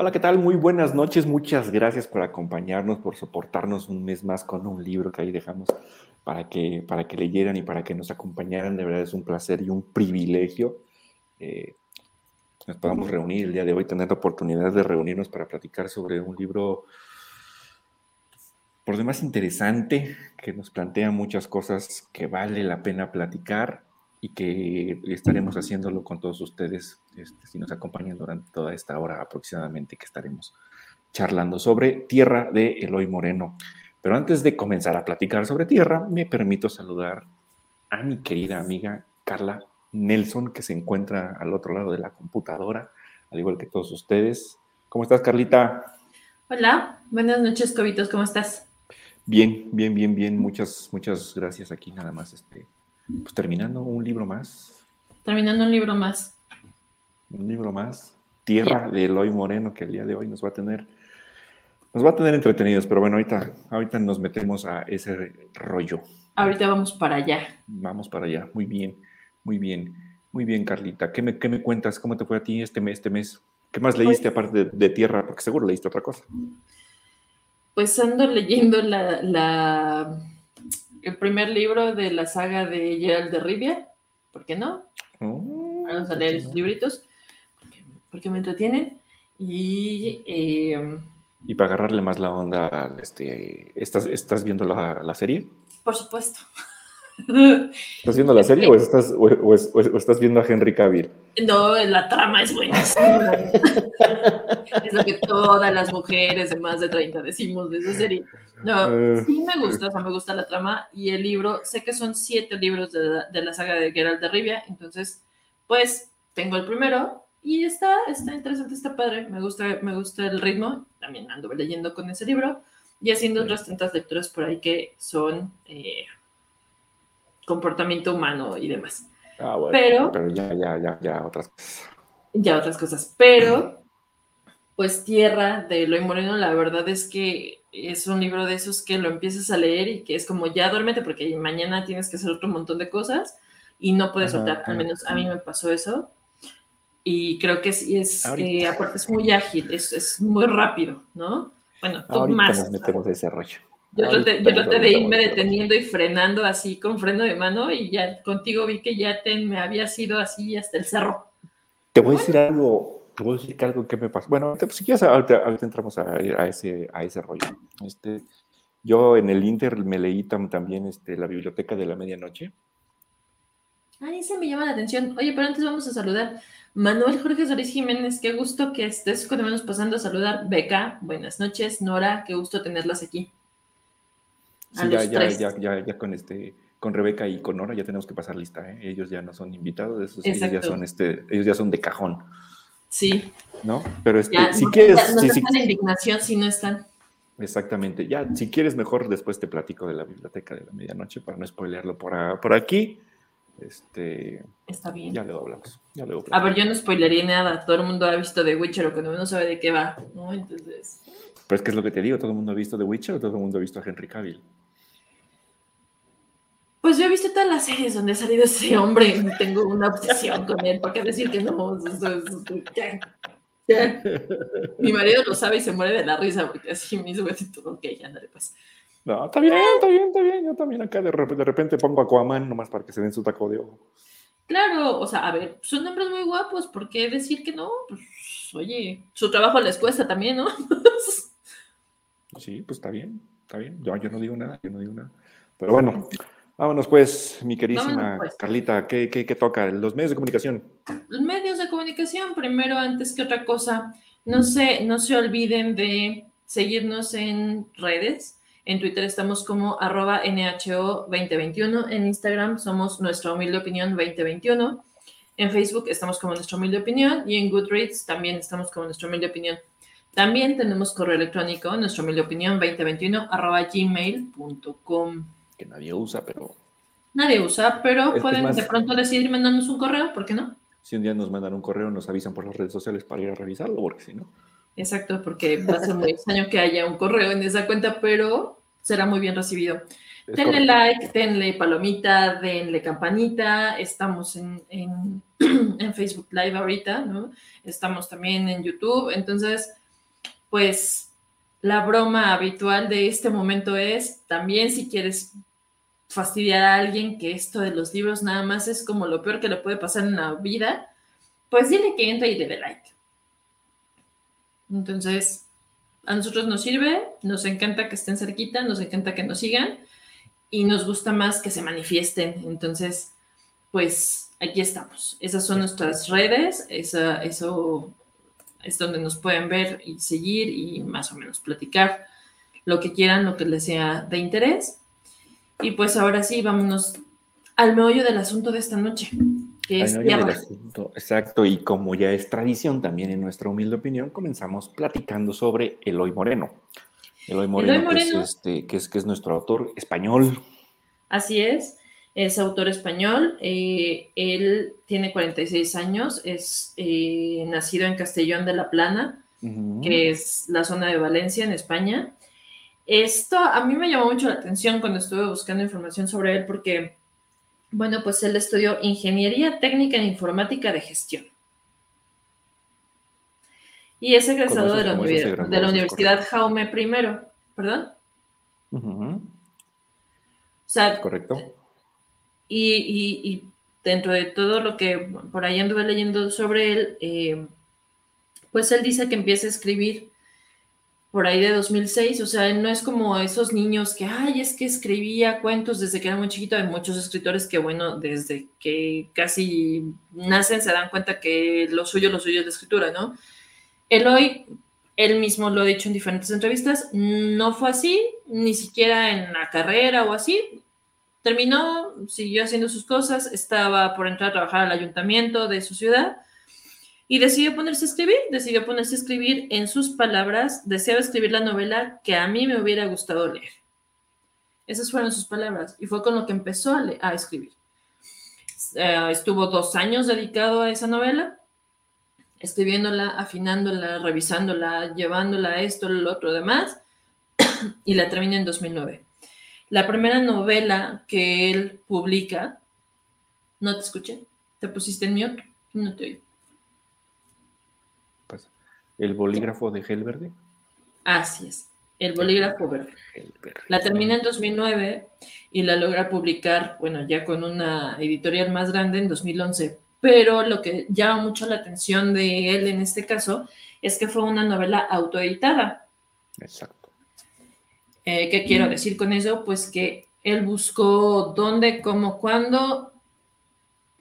Hola, ¿qué tal? Muy buenas noches. Muchas gracias por acompañarnos, por soportarnos un mes más con un libro que ahí dejamos para que, para que leyeran y para que nos acompañaran. De verdad es un placer y un privilegio eh, nos podamos reunir el día de hoy, tener la oportunidad de reunirnos para platicar sobre un libro por demás interesante, que nos plantea muchas cosas que vale la pena platicar y que estaremos haciéndolo con todos ustedes este, si nos acompañan durante toda esta hora aproximadamente que estaremos charlando sobre Tierra de Eloy Moreno. Pero antes de comenzar a platicar sobre Tierra, me permito saludar a mi querida amiga Carla Nelson, que se encuentra al otro lado de la computadora, al igual que todos ustedes. ¿Cómo estás, Carlita? Hola, buenas noches, Cobitos, ¿cómo estás? Bien, bien, bien, bien. Muchas, muchas gracias. Aquí nada más, este, pues terminando un libro más. Terminando un libro más. Un libro más. Tierra de Eloy Moreno, que el día de hoy nos va a tener, nos va a tener entretenidos, pero bueno, ahorita, ahorita nos metemos a ese rollo. Ahorita vamos para allá. Vamos para allá, muy bien. Muy bien, muy bien, Carlita. ¿Qué me, qué me cuentas? ¿Cómo te fue a ti este mes? Este mes? ¿Qué más leíste pues aparte de, Tierra? Porque seguro leíste otra cosa. Pues ando leyendo la, el primer libro de la saga de Gerald de Rivia. ¿Por qué no? Oh, Vamos a leer esos libritos porque, me entretienen. Y. Eh, y para agarrarle más la onda, este, ¿estás, ¿estás viendo la, la serie? Por supuesto. ¿Estás viendo la serie o estás, o, estás viendo a Henry Cavill? No, la trama es buena. es lo que todas las mujeres de más de 30 decimos de esa serie. No, eh. sí me gusta, o sea, me gusta la trama y el libro. Sé que son siete libros de la, de la saga de Geralt de Rivia, entonces, pues tengo el primero y está, está interesante, está padre. Me gusta, me gusta el ritmo. También ando leyendo con ese libro y haciendo otras tantas lecturas por ahí que son. Eh, comportamiento humano y demás. Ah, bueno, pero, ya, ya, ya, ya, otras cosas. Ya otras cosas. Pero, pues Tierra de Eloy Moreno, la verdad es que es un libro de esos que lo empiezas a leer y que es como ya duérmete porque mañana tienes que hacer otro montón de cosas y no puedes soltar. Al menos a mí me pasó eso. Y creo que sí es, eh, aparte es muy ágil, es, es, muy rápido, ¿no? Bueno, tú más. Nos metemos ese rollo. Yo traté, de irme deteniendo y frenando así con freno de mano y ya contigo vi que ya te, me había ido así hasta el cerro. Te voy a decir algo, te voy a decir algo que me pasó. Bueno, pues, si quieres, ahorita, entramos a, ese, a ese rollo. Este, yo en el Inter me leí también este, la biblioteca de la medianoche. Ay, ese me llama la atención. Oye, pero antes vamos a saludar. Manuel Jorge Solís Jiménez, qué gusto que estés con menos pasando a saludar. Beca, buenas noches. Nora, qué gusto tenerlas aquí. Sí, ya, ya, ya, ya, ya, con este, con Rebeca y con Nora ya tenemos que pasar lista, ¿eh? Ellos ya no son invitados, esos, ellos ya son este, ellos ya son de cajón. Sí. ¿No? Pero este, si quieres. no si, indignación si no están. Exactamente. Ya, si quieres, mejor después te platico de la biblioteca de la medianoche para no spoilearlo por, por aquí. Este. Está bien. Ya luego hablamos. Ya A ver, yo no spoilería nada. Todo el mundo ha visto The Witcher o que no sabe de qué va, ¿no? Entonces. Pero es que es lo que te digo, todo el mundo ha visto The Witcher o todo el mundo ha visto a Henry Cavill. Pues yo he visto todas las series donde ha salido ese hombre y tengo una obsesión con él. ¿Para qué decir que no? Mi marido lo sabe y se muere de la risa porque así me hizo todo. Ok, ya le pues. No, está bien, está bien, está bien. Yo también acá de repente, de repente pongo a Aquaman nomás para que se den su taco de ojo. Claro, o sea, a ver, son nombres muy guapos, ¿por qué decir que no? Pues, oye, su trabajo les cuesta también, ¿no? Sí, pues está bien, está bien. Yo, yo no digo nada, yo no digo nada. Pero bueno, vámonos pues, mi queridísima pues. Carlita, ¿qué, ¿qué, qué, toca? Los medios de comunicación. Los medios de comunicación, primero, antes que otra cosa, no se, no se olviden de seguirnos en redes. En Twitter estamos como arroba NHO2021. En Instagram somos Nuestra Humilde Opinión 2021. En Facebook estamos como Nuestra Humilde Opinión. Y en Goodreads también estamos como Nuestra Humilde Opinión. También tenemos correo electrónico, nuestra humilde opinión 2021 arroba gmail.com. Que nadie usa, pero. Nadie usa, pero pueden de pronto decidir mandarnos un correo, ¿por qué no? Si un día nos mandan un correo, nos avisan por las redes sociales para ir a revisarlo, porque si no. Exacto, porque va a ser muy extraño que haya un correo en esa cuenta, pero será muy bien recibido. denle like, denle palomita, denle campanita. Estamos en, en, en, Facebook Live ahorita, ¿no? Estamos también en YouTube. Entonces, pues la broma habitual de este momento es también si quieres fastidiar a alguien que esto de los libros nada más es como lo peor que le puede pasar en la vida, pues dile que entre y dé like. Entonces, a nosotros nos sirve, nos encanta que estén cerquita, nos encanta que nos sigan y nos gusta más que se manifiesten. Entonces, pues aquí estamos. Esas son nuestras redes, esa, eso es donde nos pueden ver y seguir y más o menos platicar lo que quieran, lo que les sea de interés. Y pues ahora sí, vámonos al meollo del asunto de esta noche, que es Exacto, y como ya es tradición también en nuestra humilde opinión, comenzamos platicando sobre Eloy Moreno. Eloy Moreno, este, Que, es, que, es, nuestro autor español. Así es, es autor español. Eh, él tiene 46 años, es eh, nacido en Castellón de la Plana, que es la zona de Valencia, en España. Esto a mí me llamó mucho la atención cuando estuve buscando información sobre él porque, bueno, pues él estudió Ingeniería Técnica en Informática de Gestión. Y es egresado de la, de la Universidad Jaume I, ¿perdón? O sea, correcto. Y, dentro de todo lo que por ahí anduve leyendo sobre él, eh, pues él dice que empieza a escribir por ahí de 2006, o sea, no es como esos niños que, ay, es que escribía cuentos desde que era muy chiquito, hay muchos escritores que, bueno, desde que casi nacen se dan cuenta que lo suyo, lo suyo es la escritura, ¿no? Eloy, él mismo lo ha dicho en diferentes entrevistas, no fue así, ni siquiera en la carrera o así, terminó, siguió haciendo sus cosas, estaba por entrar a trabajar al ayuntamiento de su ciudad, y decidió ponerse a escribir, decidió ponerse a escribir en sus palabras, deseaba escribir la novela que a mí me hubiera gustado leer. Esas fueron sus palabras y fue con lo que empezó a, escribir. Eh, estuvo dos años dedicado a esa novela, escribiéndola, afinándola, revisándola, llevándola a esto, lo otro, demás, y la termina en 2009. La primera novela que él publica, no te escuché, te pusiste en mute, no te oí el bolígrafo de gel verde. Así es, el bolígrafo verde. La termina en 2009 y la logra publicar, bueno, ya con una editorial más grande en 2011. Pero lo que llama mucho la atención de él en este caso es que fue una novela autoeditada. Exacto. Eh, ¿Qué quiero decir con eso? Pues que él buscó dónde, cómo, cuándo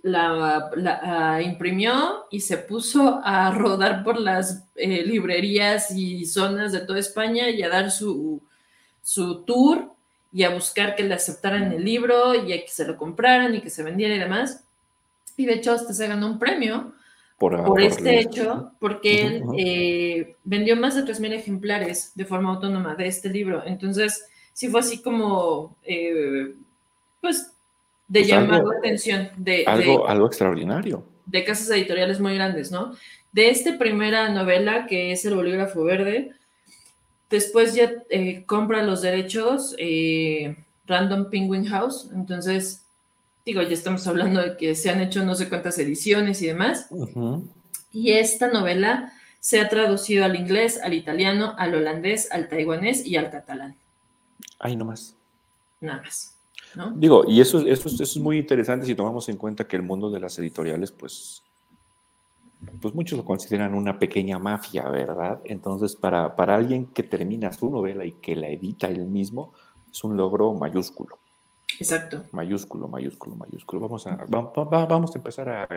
la, imprimió y se puso a rodar por las eh, librerías y zonas de toda España y a dar su, su tour y a buscar que le aceptaran el libro y a que se lo compraran y que se vendiera y demás. Y de hecho hasta se ganó un premio por, este hecho, porque él eh, vendió más de 3.000 ejemplares de forma autónoma de este libro. Entonces, sí fue así como, eh, pues de pues llamar la atención. De, algo, algo extraordinario. De casas editoriales muy grandes, ¿no? De esta primera novela, que es El Bolígrafo Verde, después ya eh, compra los derechos Random Penguin House, entonces, digo, ya estamos hablando de que se han hecho no sé cuántas ediciones y demás. Y esta novela se ha traducido al inglés, al italiano, al holandés, al taiwanés y al catalán. Ahí nomás. Nada más. Digo, y eso, eso, es muy interesante si tomamos en cuenta que el mundo de las editoriales, pues, pues muchos lo consideran una pequeña mafia, ¿verdad? Entonces, para, para alguien que termina su novela y que la edita él mismo, es un logro mayúsculo. Exacto. Mayúsculo, mayúsculo, mayúsculo. Vamos a, vamos, a empezar a,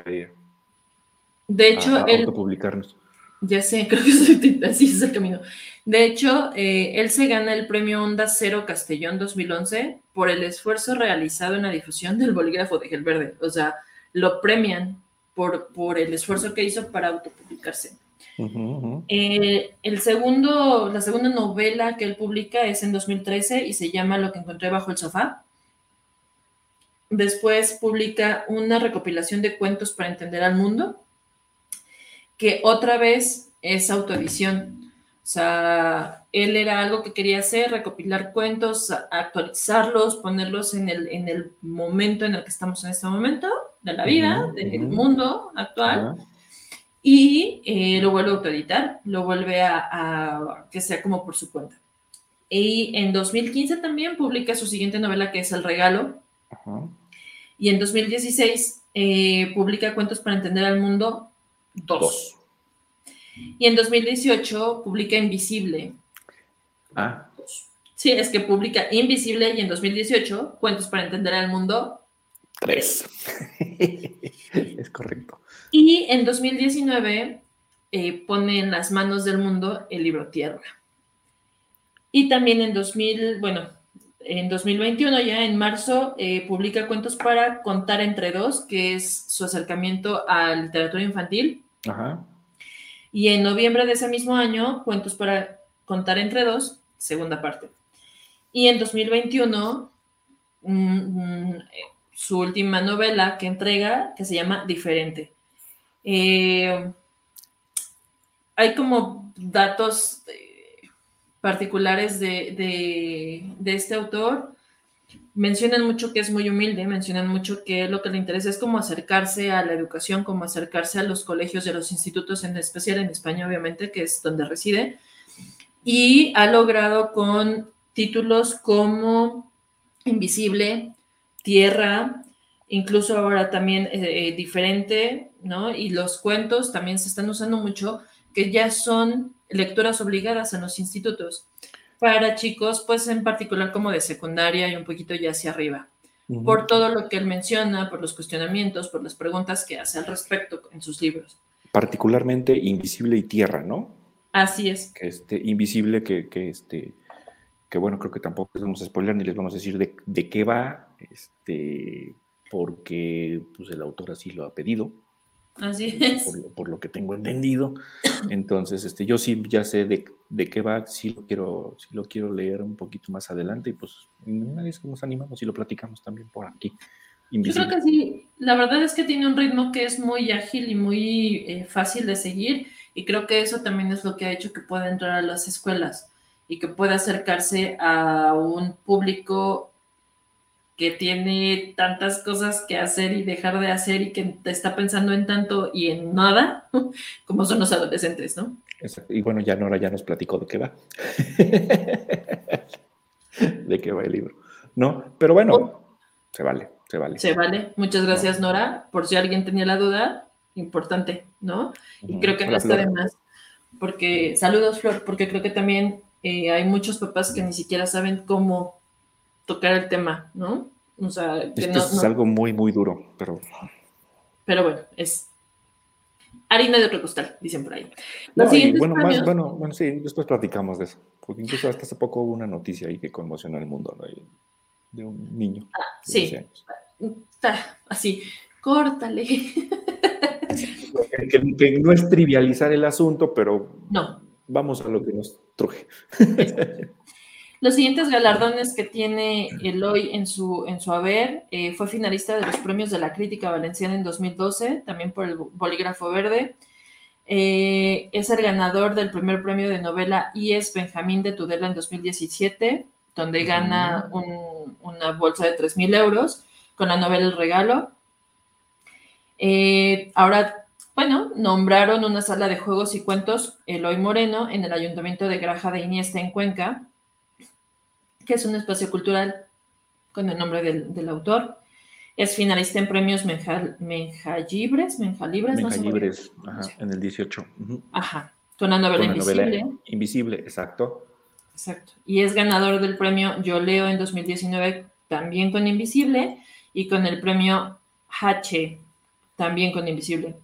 de hecho, a, publicarnos. Ya sé, creo que así es el camino. De hecho, eh, él se gana el premio Onda Cero Castellón 2011 por el esfuerzo realizado en la difusión del bolígrafo de Gel Verde. O sea, lo premian por, por el esfuerzo que hizo para autopublicarse. Eh, el segundo, la segunda novela que él publica es en 2013 y se llama Lo que encontré bajo el sofá. Después publica una recopilación de cuentos para entender al mundo que otra vez es autoedición. O sea, él era algo que quería hacer, recopilar cuentos, actualizarlos, ponerlos en el, en el momento en el que estamos en este momento de la vida, del mundo actual. y eh, lo vuelve a autoeditar, lo vuelve a, que sea como por su cuenta. Y en 2015 también publica su siguiente novela que es El Regalo. Y en 2016 eh, publica Cuentos para Entender al Mundo 2. Y en 2018 publica Invisible. Ah. Sí, es que publica Invisible y en 2018 Cuentos para Entender al Mundo 3. es correcto. Y en 2019 eh, pone en las manos del mundo el libro Tierra. Y también en 2000, bueno, en 2021, ya en marzo, eh, publica Cuentos para contar entre dos, que es su acercamiento a literatura infantil. Ajá. Y en noviembre de ese mismo año, Cuentos para contar entre dos, segunda parte. Y en 2021, mm, mm, su última novela que entrega, que se llama Diferente. Eh, hay como datos eh, particulares de, este autor. Mencionan mucho que es muy humilde, mencionan mucho que lo que le interesa es como acercarse a la educación, como acercarse a los colegios y a los institutos, en especial en España, obviamente, que es donde reside. Y ha logrado con títulos como Invisible, Tierra, incluso ahora también eh, eh, diferente, ¿no? Y los cuentos también se están usando mucho, que ya son lecturas obligadas en los institutos para chicos, pues en particular como de secundaria y un poquito ya hacia arriba, por todo lo que él menciona, por los cuestionamientos, por las preguntas que hace al respecto en sus libros. Particularmente Invisible y Tierra, ¿no? Así es. Que este, invisible, que, que este, que bueno, creo que tampoco les vamos a spoiler ni les vamos a decir de, de qué va, este, porque pues, el autor así lo ha pedido. Así es. Por, lo que tengo entendido. Entonces, este, yo sí ya sé de, de, qué va, sí lo, quiero, sí lo quiero leer un poquito más adelante y pues una vez que nos animamos y lo platicamos también por aquí. Yo creo que sí, la verdad es que tiene un ritmo que es muy ágil y muy eh, fácil de seguir y creo que eso también es lo que ha hecho que pueda entrar a las escuelas y que pueda acercarse a un público que tiene tantas cosas que hacer y dejar de hacer y que está pensando en tanto y en nada, como son los adolescentes, ¿no? Y bueno, ya Nora ya nos platicó de qué va. de qué va el libro. ¿No? Pero bueno, oh. se vale, se vale. Se vale. Muchas gracias, Nora. Por si alguien tenía la duda, importante, ¿no? Y creo que no está de más. Porque, saludos, Flor, porque creo que también eh, hay muchos papás que ni siquiera saben cómo tocar el tema, ¿no? O sea, que es algo muy, muy duro, pero... Pero bueno, es harina de otro costal, dicen por ahí. bueno, más, bueno, bueno, sí, después platicamos de eso, porque incluso hasta hace poco hubo una noticia ahí que conmocionó al mundo, ¿no? De un niño. Ah, sí, así, córtale. Que, no es trivializar el asunto, pero no. vamos a lo que nos truje. Los siguientes galardones que tiene Eloy en su, en su haber, eh, fue finalista de los premios de la crítica valenciana en 2012, también por el Bolígrafo Verde. Eh, es el ganador del primer premio de novela IES Benjamín de Tudela en 2017, donde gana una bolsa de 3.000 euros con la novela El Regalo. Eh, ahora, bueno, nombraron una sala de juegos y cuentos Eloy Moreno en el Ayuntamiento de Graja de Iniesta en Cuenca que es un espacio cultural con el nombre del, autor. Es finalista en premios Menjalibres, Menjalibres, no ajá, en el 18. Ajá, con una novela invisible. invisible, exacto. Exacto. Y es ganador del premio Yo Leo en 2019, también con Invisible, y con el premio H, también con Invisible.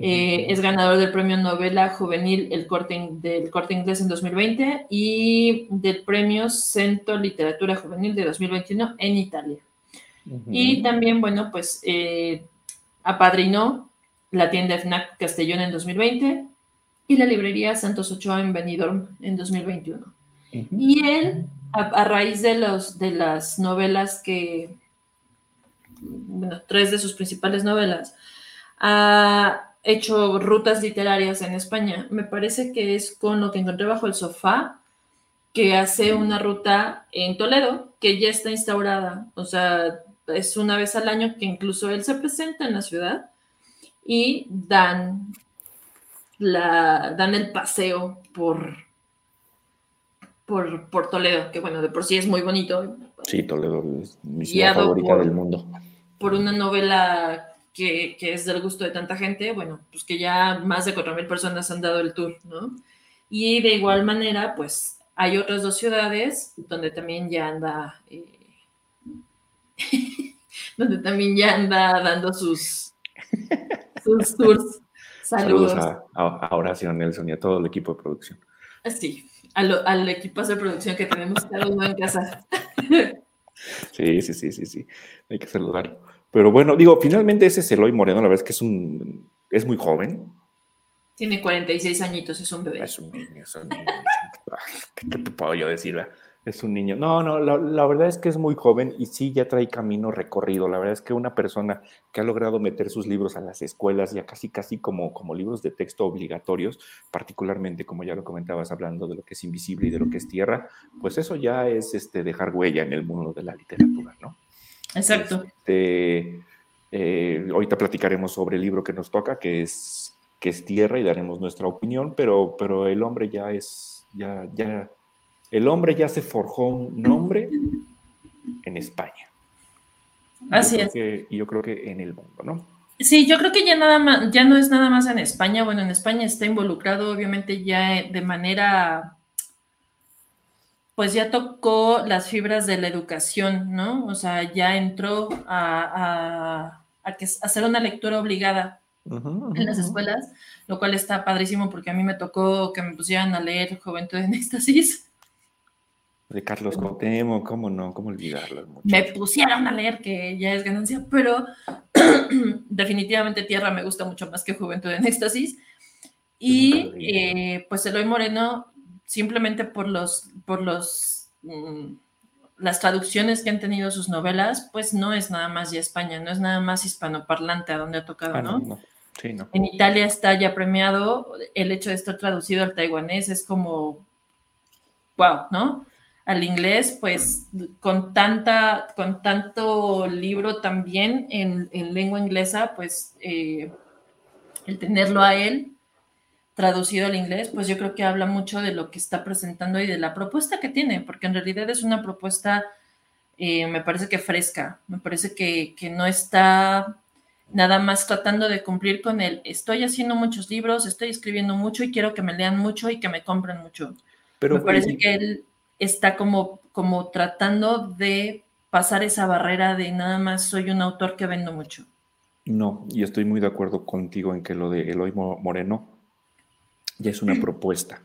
Eh, es ganador del premio novela juvenil el corte, del Corte Inglés en 2020 y del premio Cento Literatura Juvenil de 2021 en Italia. Y también, bueno, pues eh, apadrinó la tienda FNAC Castellón en 2020 y la librería Santos Ochoa en Benidorm en 2021. Y él, a, raíz de, los, de las novelas que, bueno, tres de sus principales novelas, ha hecho rutas literarias en España. Me parece que es con lo que encontré bajo el sofá, que hace una ruta en Toledo, que ya está instaurada. O sea, es una vez al año que incluso él se presenta en la ciudad y dan la, dan el paseo por, por, por, Toledo, que bueno, de por sí es muy bonito. Sí, Toledo es mi ciudad favorita del mundo. Por una novela que, que, es del gusto de tanta gente, bueno, pues que ya más de 4.000 personas han dado el tour, ¿no? Y de igual manera, pues hay otras dos ciudades donde también ya anda, eh, donde también ya anda dando sus, sus tours. Saludos, a, a, Horacio Nelson y a todo el equipo de producción. Sí, al equipo de producción que tenemos cada uno en casa. Sí, sí, sí, sí, sí. Hay que saludarlo. Pero bueno, digo, finalmente ese es Eloy Moreno, la verdad es que es un es muy joven. Tiene 46 añitos, es un bebé. Es un niño, es un niño. ¿Qué, te puedo yo decir? Es un niño. No, no, la, verdad es que es muy joven y sí ya trae camino recorrido. La verdad es que una persona que ha logrado meter sus libros a las escuelas, ya casi, casi como, como libros de texto obligatorios, particularmente como ya lo comentabas hablando de lo que es invisible y de lo que es tierra, pues eso ya es este, dejar huella en el mundo de la literatura, ¿no? Exacto. Este, eh, ahorita platicaremos sobre el libro que nos toca, que es, que es Tierra, y daremos nuestra opinión, pero, pero el hombre ya es, ya, ya, el hombre ya se forjó un nombre en España. Así es. y yo creo que en el mundo, ¿no? Sí, yo creo que ya nada más, ya no es nada más en España. Bueno, en España está involucrado, obviamente, ya de manera pues ya tocó las fibras de la educación, ¿no? O sea, ya entró a, hacer una lectura obligada en las escuelas, lo cual está padrísimo porque a mí me tocó que me pusieran a leer Juventud en Éxtasis. De Carlos Cotemo, ¿cómo no? ¿Cómo olvidarlo? Me pusieron a leer, que ya es ganancia, pero definitivamente Tierra me gusta mucho más que Juventud en Éxtasis. Y eh, pues Eloy Moreno simplemente por los, por los, mm, las traducciones que han tenido sus novelas, pues no es nada más de España, no es nada más hispanoparlante a donde ha tocado, ah, ¿no? Sí, no. En Italia está ya premiado, el hecho de estar traducido al taiwanés es como, wow, ¿no? Al inglés, pues con tanta, con tanto libro también en, lengua inglesa, pues eh, el tenerlo a él, traducido al inglés, pues yo creo que habla mucho de lo que está presentando y de la propuesta que tiene, porque en realidad es una propuesta, eh, me parece que fresca, me parece que, no está nada más tratando de cumplir con el, estoy haciendo muchos libros, estoy escribiendo mucho y quiero que me lean mucho y que me compren mucho. Pero, me parece que él está como, como tratando de pasar esa barrera de nada más soy un autor que vendo mucho. No, y estoy muy de acuerdo contigo en que lo de Eloy Moreno ya es una propuesta.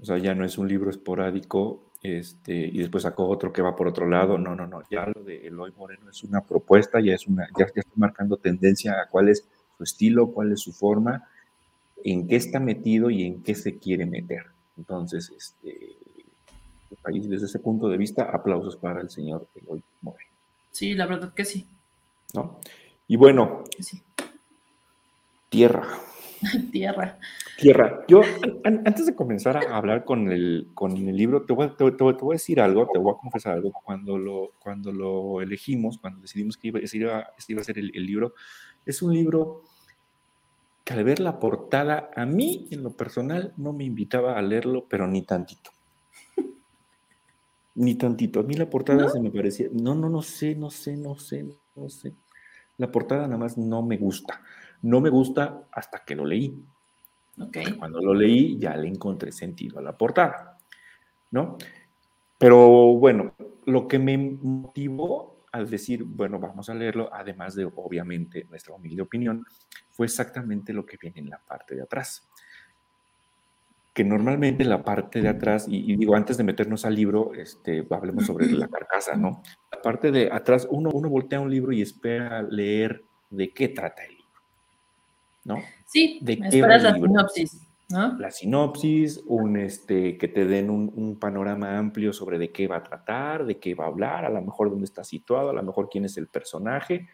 O sea, ya no es un libro esporádico este, y después sacó otro que va por otro lado. No, no, no. Ya lo de Eloy Moreno es una propuesta, ya es una, ya, está marcando tendencia a cuál es su estilo, cuál es su forma, en qué está metido y en qué se quiere meter. Entonces, este, desde ese punto de vista, aplausos para el señor Eloy Moreno. Sí, la verdad que sí. ¿No? Y bueno, tierra. Tierra. Tierra. Yo, antes de comenzar a hablar con el, con el libro, te voy, te, voy, a decir algo, te voy a confesar algo. Cuando lo, cuando lo elegimos, cuando decidimos que iba, iba, iba a ser el, el, libro, es un libro que al ver la portada, a mí, en lo personal, no me invitaba a leerlo, pero ni tantito. ni tantito. A mí la portada se me parecía, no, no, no sé, no sé, no sé, no sé. La portada nada más no me gusta. No me gusta hasta que lo leí. Cuando lo leí ya le encontré sentido a la portada, ¿no? Pero bueno, lo que me motivó al decir, bueno, vamos a leerlo, además de obviamente nuestra humilde opinión, fue exactamente lo que viene en la parte de atrás. Que normalmente la parte de atrás, y, digo, antes de meternos al libro, este, hablemos sobre la carcasa, ¿no? La parte de atrás, uno, uno voltea un libro y espera leer de qué trata el ¿no? Sí, de esperas la sinopsis, ¿no? La sinopsis, un, este, que te den un, panorama amplio sobre de qué va a tratar, de qué va a hablar, a lo mejor dónde está situado, a lo mejor quién es el personaje,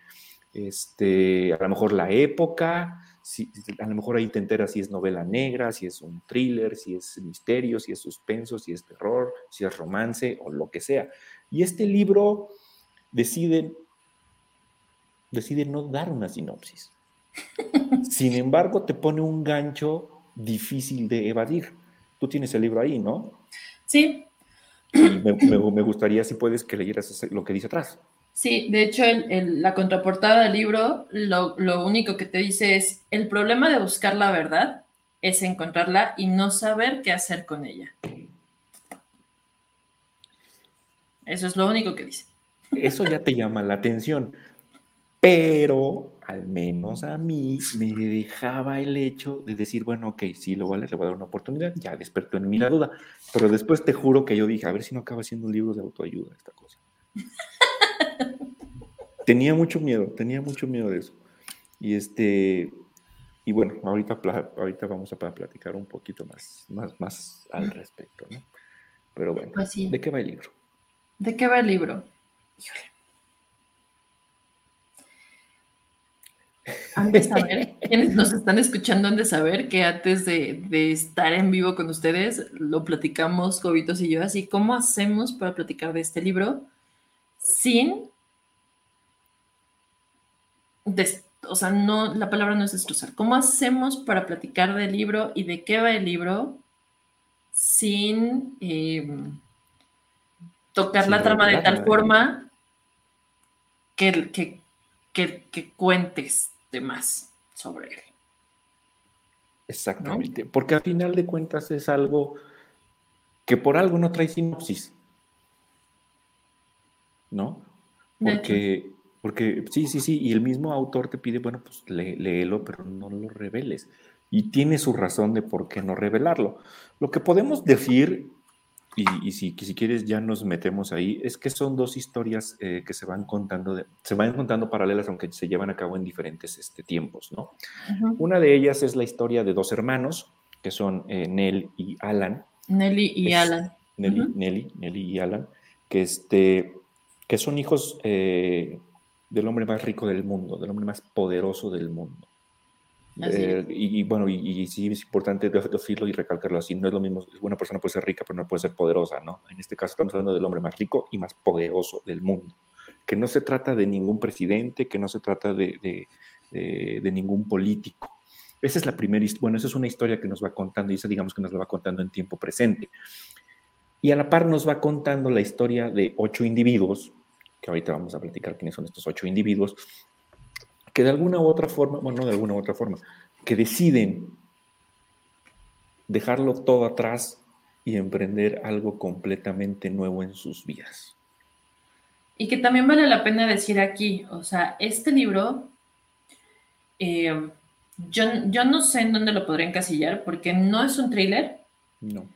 este, a lo mejor la época, si, a lo mejor ahí te enteras si es novela negra, si es un thriller, si es misterio, si es suspenso, si es terror, si es romance o lo que sea. Y este libro decide, decide no dar una sinopsis. sin embargo, te pone un gancho difícil de evadir. Tú tienes el libro ahí, ¿no? Sí. me, gustaría, si puedes, que leyeras lo que dice atrás. Sí, de hecho, la contraportada del libro lo, lo único que te dice es, el problema de buscar la verdad es encontrarla y no saber qué hacer con ella. Eso es lo único que dice. Eso ya te llama la atención. Pero al menos a mí me dejaba el hecho de decir, bueno, ok, sí, lo vale, le voy a dar una oportunidad, ya despertó en mí la duda, pero después te juro que yo dije, a ver si no acaba siendo un libro de autoayuda esta cosa. tenía mucho miedo, tenía mucho miedo de eso. Y este, y bueno, ahorita, ahorita vamos a platicar un poquito más, más, más al respecto, ¿no? Pero bueno, pues ¿de qué va el libro? ¿De qué va el libro? Híjole. Han de saber, quienes nos están escuchando han de saber que antes de, estar en vivo con ustedes, lo platicamos, Cobitos y yo, así, ¿cómo hacemos para platicar de este libro sin... o sea, no, la palabra no es destrozar. ¿Cómo hacemos para platicar del libro y de qué va el libro sin em, tocar la trama de tal forma que, que, que cuentes más sobre él. Exactamente, porque al final de cuentas es algo que por algo no trae sinopsis. ¿No? Porque, porque sí, sí, sí, y el mismo autor te pide, bueno, pues léelo, pero no lo reveles. Y tiene su razón de por qué no revelarlo. Lo que podemos decir y, si, si, quieres ya nos metemos ahí, es que son dos historias eh, que se van contando, se van contando paralelas, aunque se llevan a cabo en diferentes este, tiempos, ¿no? Una de ellas es la historia de dos hermanos, que son eh, Nell y Alan. Nelly y Alan. Nelly, Nelly, Nelly, y Alan, que, este, que son hijos eh, del hombre más rico del mundo, del hombre más poderoso del mundo. Eh, y, bueno, y, sí es importante decirlo y recalcarlo así, no es lo mismo, una persona puede ser rica, pero no puede ser poderosa, ¿no? En este caso estamos hablando del hombre más rico y más poderoso del mundo, que no se trata de ningún presidente, que no se trata de, de, ningún político. Esa es la primera, bueno, esa es una historia que nos va contando y esa digamos que nos la va contando en tiempo presente. Y a la par nos va contando la historia de ocho individuos, que ahorita vamos a platicar quiénes son estos ocho individuos, que de alguna u otra forma, bueno, no de alguna u otra forma, que deciden dejarlo todo atrás y emprender algo completamente nuevo en sus vidas. Y que también vale la pena decir aquí, o sea, este libro, eh, yo, yo, no sé en dónde lo podré encasillar porque no es un thriller. No.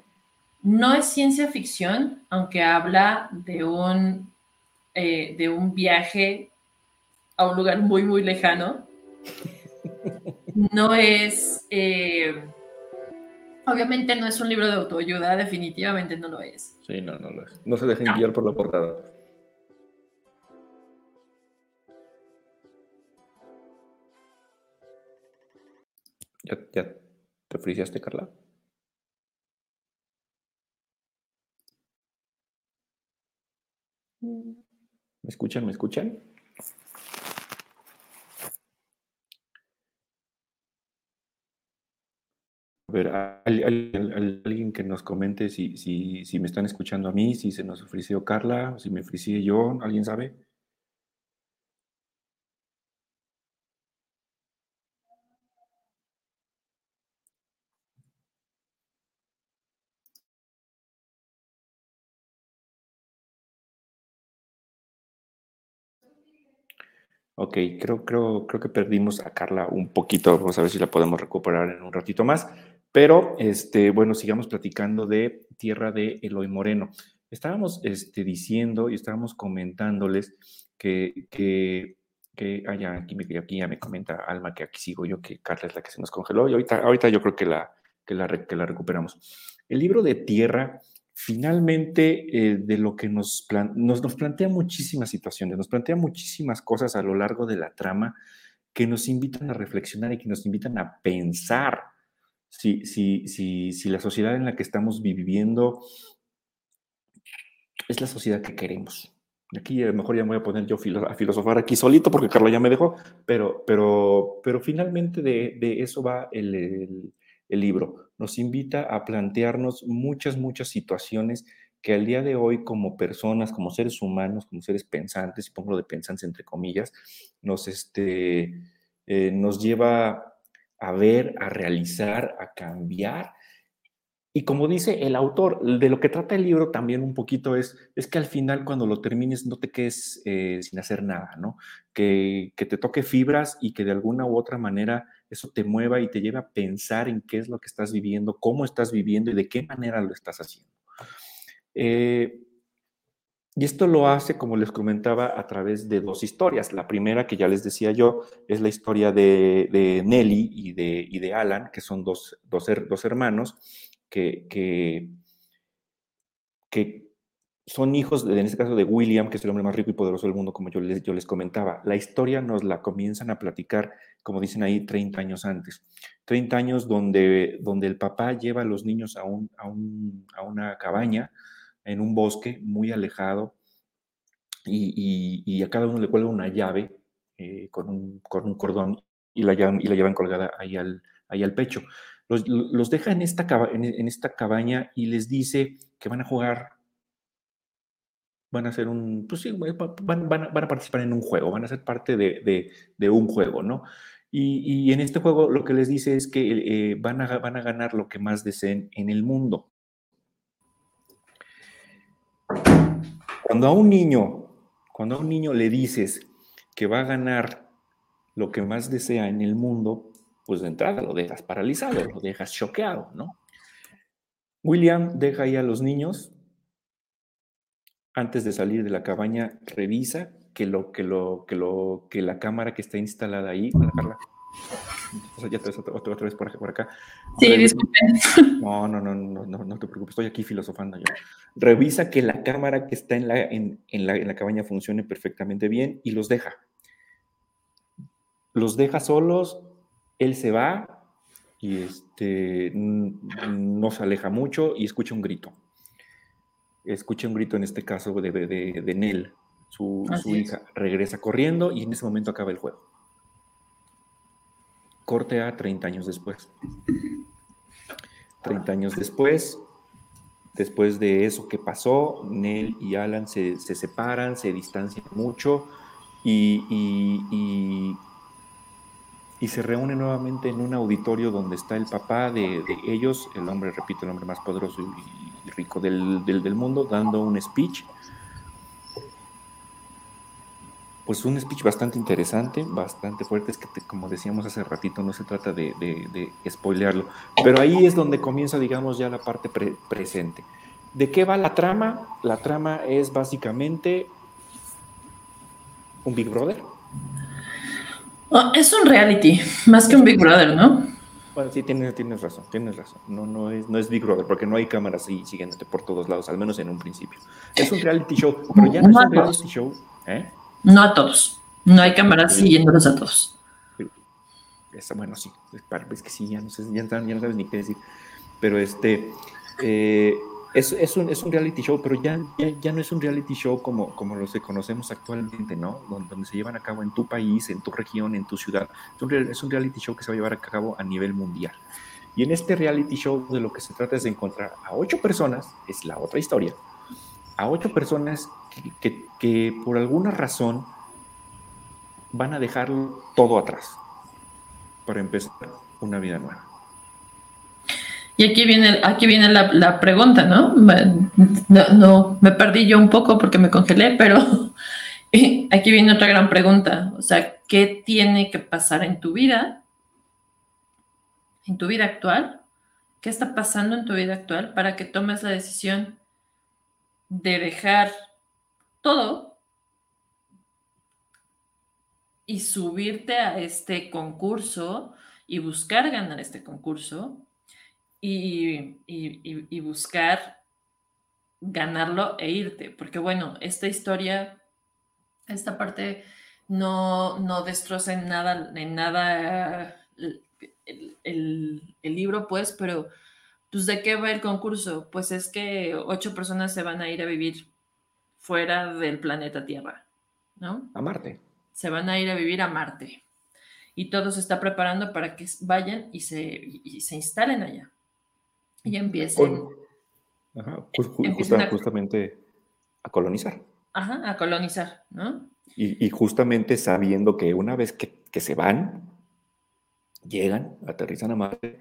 No es ciencia ficción, aunque habla de un, eh, de un viaje a un lugar muy, muy lejano. No es, eh, obviamente no es un libro de autoayuda, definitivamente no lo es. Sí, no, no lo es. No se dejen guiar por la portada. ¿Ya, ya te friseaste, Carla? ¿Me escuchan? ¿Me escuchan? A ver, alguien que nos comente si, si, si, me están escuchando a mí, si se nos ofreció Carla, si me ofrecí yo, ¿alguien sabe? Ok, creo, creo, creo que perdimos a Carla un poquito. Vamos a ver si la podemos recuperar en un ratito más. Pero, este, bueno, sigamos platicando de Tierra de Eloy Moreno. Estábamos este, diciendo y estábamos comentándoles que, que, que aquí, aquí, ya me comenta Alma que aquí sigo yo, que Carla es la que se nos congeló y ahorita, ahorita yo creo que la, que la, que la recuperamos. El libro de Tierra finalmente eh, de lo que nos, nos, nos, plantea muchísimas situaciones, nos plantea muchísimas cosas a lo largo de la trama que nos invitan a reflexionar y que nos invitan a pensar si, si, si, si la sociedad en la que estamos viviendo es la sociedad que queremos, Aquí a lo mejor ya me voy a poner yo a filosofar aquí solito porque Carla ya me dejó, pero, pero, pero finalmente de, de eso va el, el, libro. Nos invita a plantearnos muchas, muchas situaciones que al día de hoy como personas, como seres humanos, como seres pensantes, y pongo lo de pensantes entre comillas, nos, este, eh, nos lleva a ver, a realizar, a cambiar y como dice el autor, de lo que trata el libro también un poquito es, es que al final cuando lo termines no te quedes eh, sin hacer nada, ¿no? Que, que, te toque fibras y que de alguna u otra manera eso te mueva y te lleve a pensar en qué es lo que estás viviendo, cómo estás viviendo y de qué manera lo estás haciendo. Eh, y esto lo hace, como les comentaba, a través de dos historias. La primera, que ya les decía yo, es la historia de, de Nelly y de, de Alan, que son dos, hermanos que, son hijos, en este caso, de William, que es el hombre más rico y poderoso del mundo, como yo les, comentaba. La historia nos la comienzan a platicar, como dicen ahí, 30 años antes. 30 años donde, donde el papá lleva a los niños a una cabaña en un bosque muy alejado y, a cada uno le cuelga una llave eh, con, un, con, un, cordón y la, y la llevan colgada ahí al, ahí al pecho. Los, deja en esta, en esta cabaña y les dice que van a jugar, van a hacer un, pues sí, van, van, a, participar en un juego, van a ser parte de, de, un juego, ¿no? Y, y, en este juego lo que les dice es que eh, van, a, van a ganar lo que más deseen en el mundo. Cuando a un niño, cuando a un niño le dices que va a ganar lo que más desea en el mundo, pues de entrada lo dejas paralizado, lo dejas choqueado, ¿no? William deja ahí a los niños. Antes de salir de la cabaña, revisa que lo que lo que lo que la cámara que está instalada ahí. Ya otra, otra, vez por, por acá. Sí, disculpe. No, no, no, no, no, no te preocupes, estoy aquí filosofando yo. Revisa que la cámara que está en la, en, en, la, en la cabaña funcione perfectamente bien y los deja. Los deja solos, él se va y este, no se aleja mucho y escucha un grito. Escucha un grito en este caso de, de, de Nell, su, hija. Regresa corriendo y en ese momento acaba el juego. Corte a 30 años después. 30 años después, después de eso que pasó, Nell y Alan se, separan, se distancian mucho y, y y se reúne nuevamente en un auditorio donde está el papá de, ellos, el hombre, repito, el hombre más poderoso y, rico del, del, mundo, dando un speech. Pues un speech bastante interesante, bastante fuerte, es que como decíamos hace ratito, no se trata de, de, spoilearlo, pero ahí es donde comienza, digamos, ya la parte presente. ¿De qué va la trama? La trama es básicamente un Big Brother, Ah, es un reality, más que un Big Brother, ¿no? Bueno, sí, tienes, tienes razón, tienes razón. No, no, es, no es Big Brother, porque no hay cámaras ahí siguiéndote por todos lados, al menos en un principio. Es un reality show, pero ya no, es un reality show. ¿eh? No a todos. No hay cámaras siguiéndolos a todos. bueno, sí, es que sí, ya no, sé, ya, no sabes ni qué decir. Pero este, eh, es, es, un, es un reality show, pero ya, ya, no es un reality show como, como los que conocemos actualmente, ¿no? Donde, se llevan a cabo en tu país, en tu región, en tu ciudad. Es un, es un reality show que se va a llevar a cabo a nivel mundial. Y en este reality show de lo que se trata es de encontrar a ocho personas, es la otra historia, a ocho personas que, por alguna razón van a dejarlo todo atrás para empezar una vida nueva. Y aquí viene, aquí viene la, pregunta, ¿no? ¿no? me perdí yo un poco porque me congelé, pero aquí viene otra gran pregunta. O sea, ¿qué tiene que pasar en tu vida, en tu vida actual? ¿Qué está pasando en tu vida actual para que tomes la decisión de dejar todo y subirte a este concurso y buscar ganar este concurso y, buscar ganarlo e irte, porque bueno, esta historia, esta parte no, no destroza en nada, en nada el, libro, pues, pero pues de qué va el concurso? Pues es que ocho personas se van a ir a vivir fuera del planeta Tierra, ¿no? A Marte. Se van a ir a vivir a Marte. Y todo se está preparando para que vayan y se, y se instalen allá. Y empiecen. Ajá, justamente a colonizar. Ajá, a colonizar, ¿no? Y, justamente sabiendo que una vez que, que, se van, llegan, aterrizan a Marte,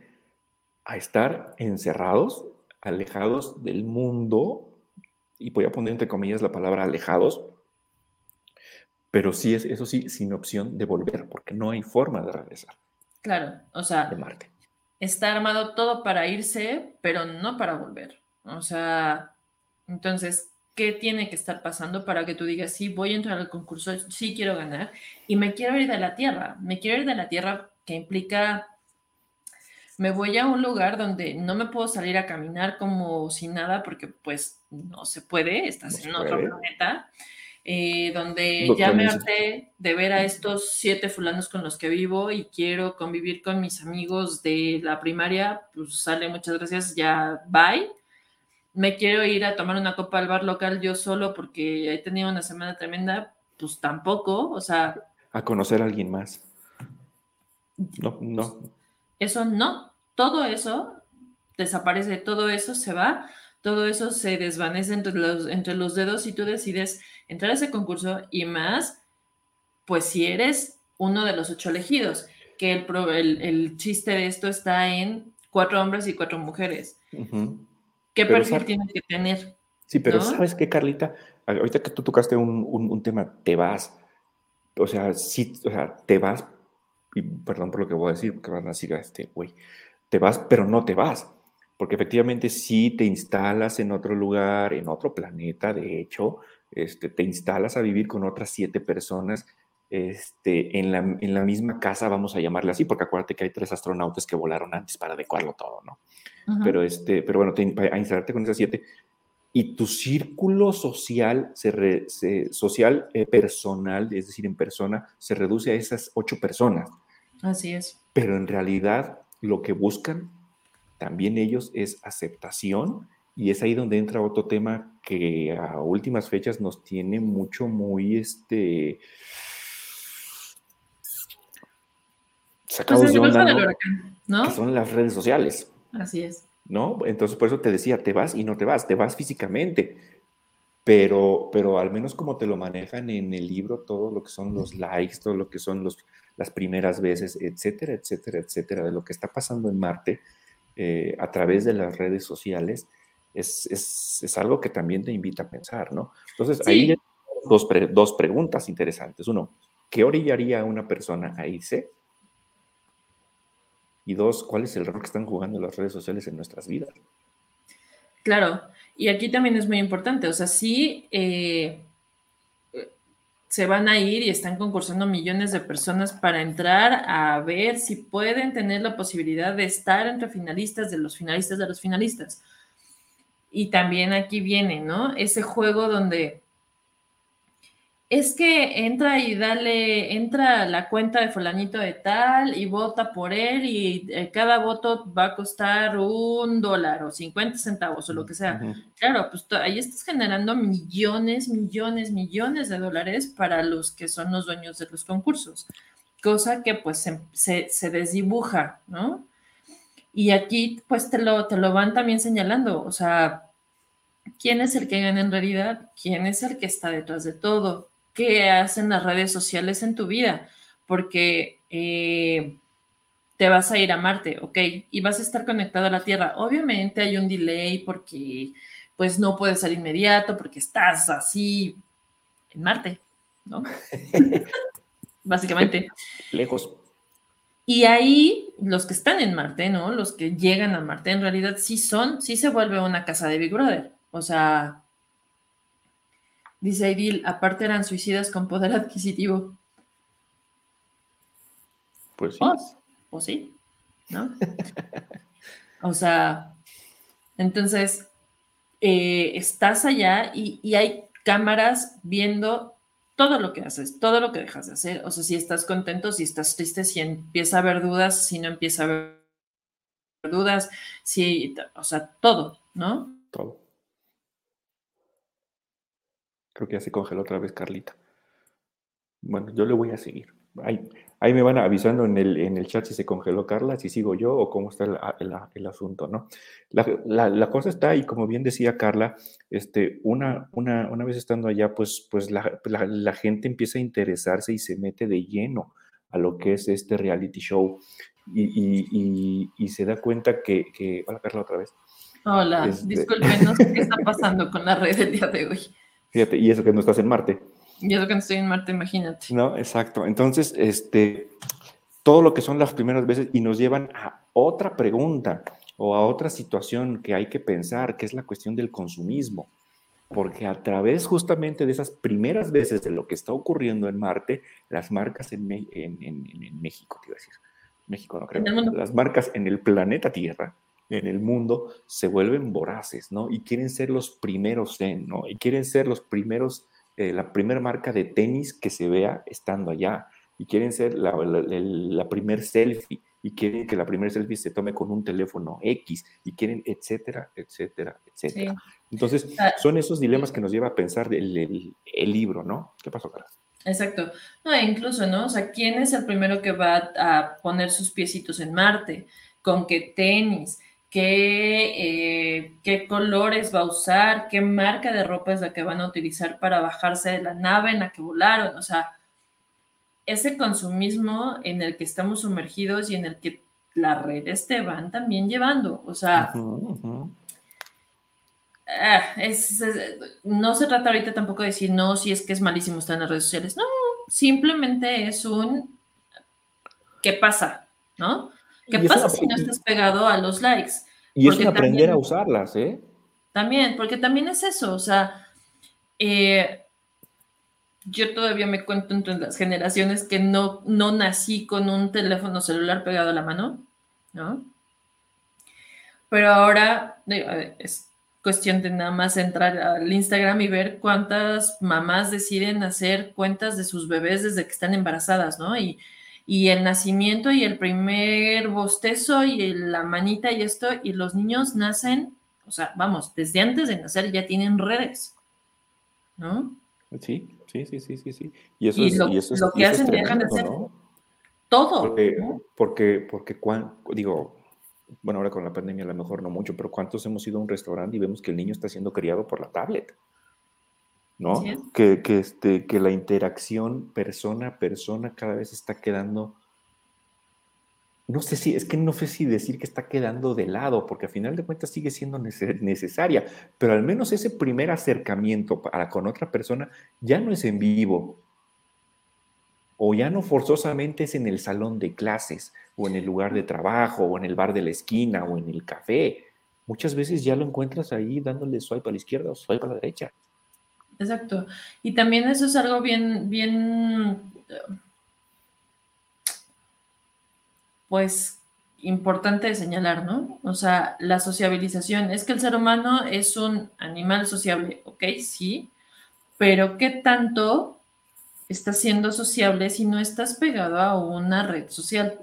a estar encerrados, alejados del mundo, y voy a poner entre comillas la palabra alejados, pero sí es, eso sí, sin opción de volver, porque no hay forma de regresar. Claro, o sea, de Marte. está armado todo para irse, pero no para volver. O sea, entonces, ¿qué tiene que estar pasando para que tú digas, sí, voy a entrar al concurso, sí quiero ganar y me quiero ir de la Tierra? Me quiero ir de la Tierra que implica, me voy a un lugar donde no me puedo salir a caminar como sin nada porque pues no se puede, estás en otro planeta. Eh, donde ya me harté de ver a estos siete fulanos con los que vivo y quiero convivir con mis amigos de la primaria, pues sale, muchas gracias, ya bye me quiero ir a tomar una copa al bar local yo solo porque he tenido una semana tremenda, pues tampoco, o sea... A conocer a alguien más. No, no. Eso no, todo eso desaparece, todo eso se va, todo eso se desvanece entre los, entre los dedos y tú decides entrar a ese concurso y más, pues si eres uno de los ocho elegidos, que el, el, chiste de esto está en cuatro hombres y cuatro mujeres. ¿Qué perfil tiene que tener? Sí, pero ¿sabes qué, Carlita? Ahorita que tú tocaste un, tema, te vas. O sea, sí, o sea, te vas, y perdón por lo que voy a decir, porque van a decir a este güey, te vas, pero no te vas. Porque efectivamente sí te instalas en otro lugar, en otro planeta, de hecho, este, te instalas a vivir con otras siete personas este, en, la, en la misma casa, vamos a llamarle así, porque acuérdate que hay tres astronautas que volaron antes para adecuarlo todo, ¿no? Pero, este, pero bueno, te, a instalarte con esas siete y tu círculo social, se, social eh, personal, es decir, en persona, se reduce a esas ocho personas. Así es. Pero en realidad lo que buscan también ellos es aceptación y es ahí donde entra otro tema que a últimas fechas nos tiene mucho, muy, este, sacados pues de onda, ¿no? Que son las redes sociales. Así es. ¿No? Entonces, por eso te decía, te vas y no te vas, te vas físicamente, pero, pero al menos como te lo manejan en el libro, todo lo que son los likes, todo lo que son los, las primeras veces, etcétera, etcétera, etcétera, de lo que está pasando en Marte eh, a través de las redes sociales, es, es, es, algo que también te invita a pensar, ¿no? Entonces, ahí hay dos, dos preguntas interesantes. Uno, ¿qué orillaría a una persona a irse? Y dos, ¿cuál es el rol que están jugando las redes sociales en nuestras vidas? Claro, y aquí también es muy importante, o sea, sí eh, se van a ir y están concursando millones de personas para entrar a ver si pueden tener la posibilidad de estar entre finalistas de los finalistas de los finalistas. Y también aquí viene, ¿no? Ese juego donde es que entra y dale, entra la cuenta de fulanito de tal y vota por él y eh, cada voto va a costar un dólar o 50 centavos o lo que sea. Claro, pues ahí estás generando millones, millones, millones de dólares para los que son los dueños de los concursos, cosa que pues se, se, desdibuja, ¿no? Y aquí pues te lo, te lo van también señalando, o sea, ¿quién es el que gana en realidad? ¿Quién es el que está detrás de todo? Qué hacen las redes sociales en tu vida, porque eh, te vas a ir a Marte, ¿ok? Y vas a estar conectado a la Tierra. Obviamente hay un delay porque pues no puede ser inmediato, porque estás así en Marte, ¿no? Básicamente. Lejos. Y ahí los que están en Marte, ¿no? Los que llegan a Marte, en realidad sí son, sí se vuelve una casa de Big Brother. O sea, Dice Aidil, aparte eran suicidas con poder adquisitivo. Pues sí. O pues sí, ¿no? o sea, entonces, eh, estás allá y, y, hay cámaras viendo todo lo que haces, todo lo que dejas de hacer. O sea, si estás contento, si estás triste, si empieza a haber dudas, si no empieza a haber dudas, si, o sea, todo, ¿no? Todo. Creo que ya se congeló otra vez Carlita. Bueno, yo le voy a seguir. Ahí, ahí me van avisando en el, en el chat si se congeló Carla, si sigo yo o cómo está el, el, asunto, ¿no? La, la, cosa está, y como bien decía Carla, este, una, una, una vez estando allá, pues, pues la, la, gente empieza a interesarse y se mete de lleno a lo que es este reality show y, y, y, se da cuenta que, que, Hola Carla otra vez. Hola, este... disculpen, no sé qué está pasando con la red el día de hoy. Fíjate, y eso que no estás en Marte. Y eso que no estoy en Marte, imagínate. No, exacto. Entonces, este, todo lo que son las primeras veces y nos llevan a otra pregunta o a otra situación que hay que pensar, que es la cuestión del consumismo. Porque a través justamente de esas primeras veces de lo que está ocurriendo en Marte, las marcas en, en, en, México, te iba a decir, México no creo, las marcas en el planeta Tierra, en el mundo, se vuelven voraces, ¿no? Y quieren ser los primeros en, ¿no? Y quieren ser los primeros eh, la primera marca de tenis que se vea estando allá y quieren ser la, la, primer selfie y quieren que la primer selfie se tome con un teléfono X y quieren, etcétera, etcétera, etcétera. Entonces, ah, son esos dilemas que nos lleva a pensar el, el, libro, ¿no? ¿Qué pasó, Carlos? Exacto. No, e incluso, ¿no? O sea, ¿quién es el primero que va a poner sus piecitos en Marte? ¿Con qué tenis? Qué, eh, qué colores va a usar, qué marca de ropa es la que van a utilizar para bajarse de la nave en la que volaron. O sea, ese consumismo en el que estamos sumergidos y en el que las redes te van también llevando. O sea, ah, no se trata ahorita tampoco de decir, no, si es que es malísimo estar en las redes sociales. No, simplemente es un, ¿qué pasa? ¿No? ¿Qué pasa si no estás pegado a los likes? Y es aprender a usarlas, ¿eh? También, porque también es eso, o sea, eh, yo todavía me cuento entre las generaciones que no, no nací con un teléfono celular pegado a la mano, ¿no? Pero ahora es cuestión de nada más entrar al Instagram y ver cuántas mamás deciden hacer cuentas de sus bebés desde que están embarazadas, ¿no? Y, y el nacimiento y el primer bostezo y la manita y esto, y los niños nacen, o sea, vamos, desde antes de nacer ya tienen redes, ¿no? Sí, sí, sí, sí, sí, sí. Y eso es, lo, y eso es, lo que hacen dejan de hacer todo. Porque, porque, porque digo, bueno, ahora con la pandemia a lo mejor no mucho, pero ¿cuántos hemos ido a un restaurante y vemos que el niño está siendo criado por la tablet? ¿No? Que, que, este, que la interacción persona a persona cada vez está quedando, no sé si, es que no sé si decir que está quedando de lado, porque al final de cuentas sigue siendo necesaria, pero al menos ese primer acercamiento para con otra persona ya no es en vivo, o ya no forzosamente es en el salón de clases, o en el lugar de trabajo, o en el bar de la esquina, o en el café. Muchas veces ya lo encuentras ahí dándole swipe a la izquierda o swipe a la derecha. Exacto. Y también eso es algo bien, bien, pues, importante de señalar, ¿no? O sea, la sociabilización. Es que el ser humano es un animal sociable, ¿ok? Sí, pero ¿qué tanto estás siendo sociable si no estás pegado a una red social?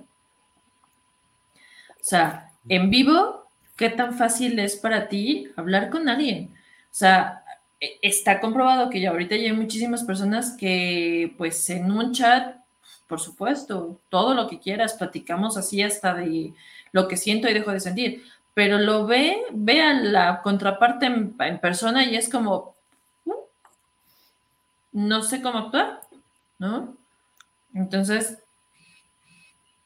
O sea, en vivo, ¿qué tan fácil es para ti hablar con alguien? O sea, está comprobado que ya ahorita ya hay muchísimas personas que pues en un chat, por supuesto, todo lo que quieras, platicamos así hasta de lo que siento y dejo de sentir, pero lo ve, ve a la contraparte en, persona y es como, mm, no sé cómo actuar, ¿no? Entonces,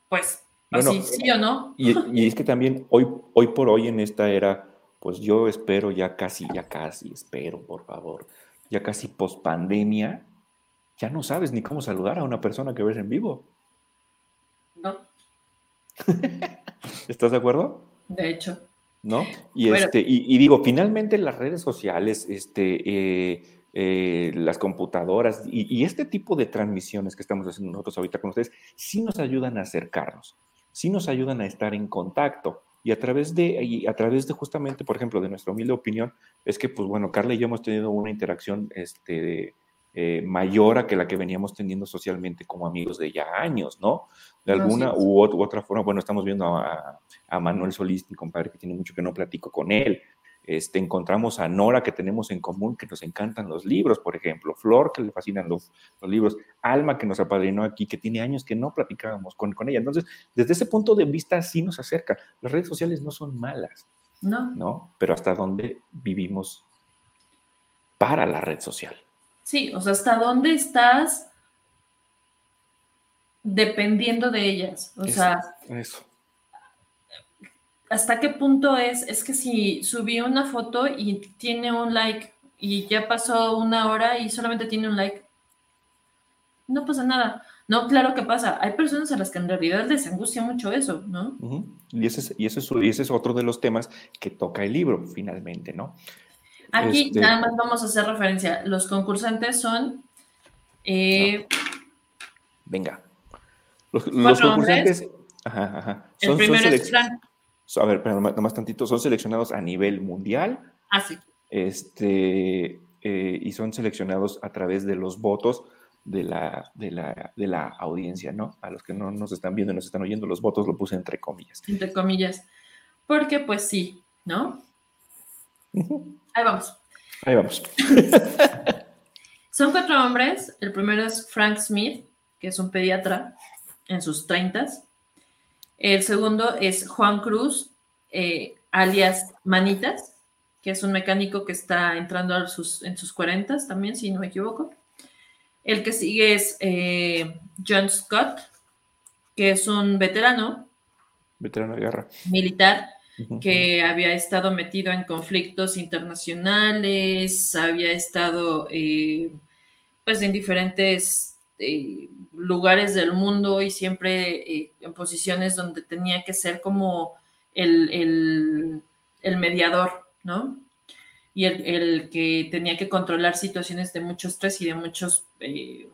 pues, así, sí o no. Y, y, es que también hoy, hoy por hoy en esta era pues yo espero ya casi, ya casi, espero, por favor, ya casi post pandemia, ya no sabes ni cómo saludar a una persona que ves en vivo. No. ¿Estás de acuerdo? De hecho. ¿No? Y, este, y, digo, finalmente las redes sociales, este, eh, eh, las computadoras y, y, este tipo de transmisiones que estamos haciendo nosotros ahorita con ustedes, sí nos ayudan a acercarnos, sí nos ayudan a estar en contacto. Y a través de, a través de justamente, por ejemplo, de nuestra humilde opinión, es que, pues bueno, Carla y yo hemos tenido una interacción este, eh, mayor a que la que veníamos teniendo socialmente como amigos de ya años, ¿no? De alguna u, otra forma, bueno, estamos viendo a, Manuel Solís, mi compadre, que tiene mucho que no platico con él. Este, encontramos a Nora que tenemos en común, que nos encantan los libros, por ejemplo, Flor que le fascinan los, libros, Alma que nos apadrinó aquí, que tiene años que no platicábamos con, con ella. Entonces, desde ese punto de vista sí nos acerca. Las redes sociales no son malas, no. ¿no? Pero hasta dónde vivimos para la red social. Sí, o sea, hasta dónde estás dependiendo de ellas. O sea, eso. ¿Hasta qué punto es? Es que si subí una foto y tiene un like y ya pasó una hora y solamente tiene un like, no pasa nada. No, claro que pasa. Hay personas a las que en realidad les angustia mucho eso, ¿no? y, ese es, y, ese es, y ese es otro de los temas que toca el libro, finalmente, ¿no? Aquí este nada más vamos a hacer referencia. Los concursantes son... Eh, Venga. Los, concursantes... Ajá, ajá. Son, el primero es a ver, pero nomás tantito, son seleccionados a nivel mundial. Ah, sí. Este, eh, y son seleccionados a través de los votos de la, de la, de la audiencia, ¿no? A los que no nos están viendo y nos están oyendo, los votos lo puse entre comillas. Entre comillas. Porque, pues sí, ¿no? Ahí vamos. Ahí vamos. Son cuatro hombres. El primero es Frank Smith, que es un pediatra en sus treintas. El segundo es Juan Cruz, eh, alias Manitas, que es un mecánico que está entrando en sus cuarentas también, si no me equivoco. El que sigue es eh, John Scott, que es un veterano. Veterano de guerra. Militar, que había estado metido en conflictos internacionales, había estado eh, pues en diferentes lugares del mundo y siempre eh, en posiciones donde tenía que ser como el, mediador, ¿no? Y el, que tenía que controlar situaciones de mucho estrés y de muchos, eh,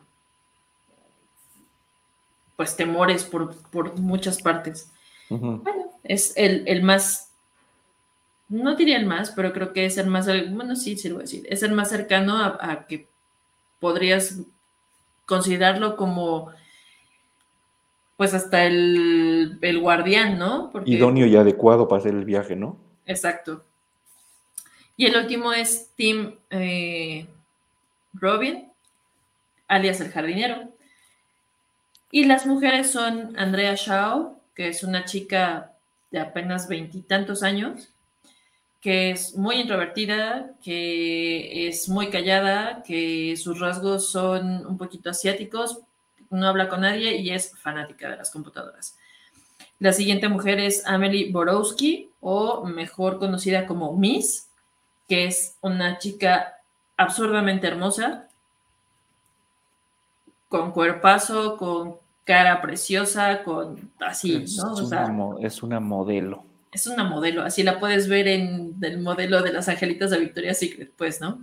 pues, temores por, muchas partes. Bueno, es el, más, no diría el más, pero creo que es el más, bueno, sí, sí lo voy a decir, es el más cercano a que podrías considerarlo como, pues hasta el, guardián, ¿no? Idóneo y adecuado para hacer el viaje, ¿no? Exacto. Y el último es Tim eh, Robin, alias el jardinero. Y las mujeres son Andrea Shaw, que es una chica de apenas veintitantos años, que es muy introvertida, que es muy callada, que sus rasgos son un poquito asiáticos, no habla con nadie y es fanática de las computadoras. La siguiente mujer es Amelie Borowski, o mejor conocida como Miss, que es una chica absurdamente hermosa, con cuerpazo, con cara preciosa, con así, ¿no? es una modelo es una modelo, así la puedes ver en el modelo de las angelitas de Victoria's Secret, pues, ¿no?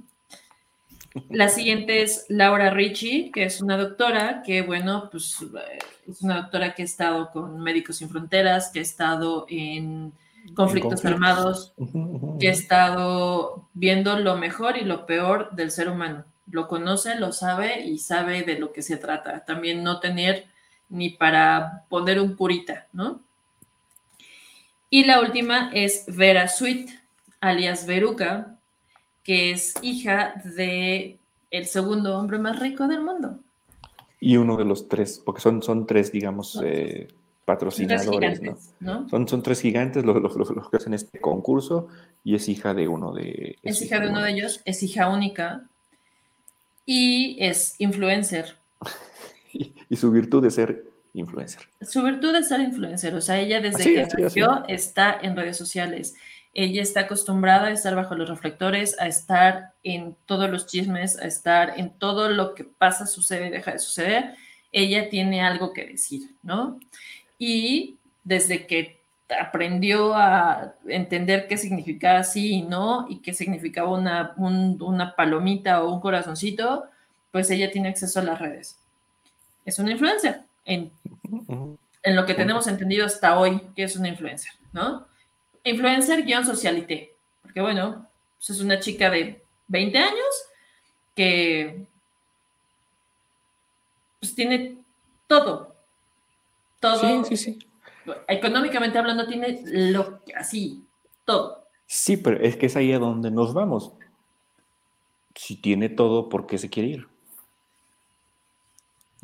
La siguiente es Laura Ricci, que es una doctora que, bueno, pues es una doctora que ha estado con Médicos Sin Fronteras, que ha estado en conflictos armados, que ha estado viendo lo mejor y lo peor del ser humano. Lo conoce, lo sabe y sabe de lo que se trata. También no tener ni para poner un curita, ¿no? Y la última es Vera Sweet, alias Veruca, que es hija de el segundo hombre más rico del mundo. Y uno de los tres, porque son, son tres, digamos, eh, patrocinadores, ¿no? Son, son tres gigantes los, que hacen este concurso y es hija de uno de... Es, hija de uno de ellos, es hija única y es influencer. y su virtud de ser influencer. Su virtud es ser influencer, o sea, ella desde que nació está en redes sociales. Ella está acostumbrada a estar bajo los reflectores, a estar en todos los chismes, a estar en todo lo que pasa, sucede, deja de suceder. Ella tiene algo que decir, ¿no? Y desde que aprendió a entender qué significaba sí y no, y qué significaba una, una palomita o un corazoncito, pues ella tiene acceso a las redes. Es una influencer en, lo que tenemos entendido hasta hoy que es una influencer, ¿no? Influencer-socialité, porque bueno, pues es una chica de 20 años que pues tiene todo, todo. Sí, sí, sí. Económicamente hablando, tiene lo así, todo. Sí, pero es que es ahí a donde nos vamos. Si tiene todo, ¿por qué se quiere ir?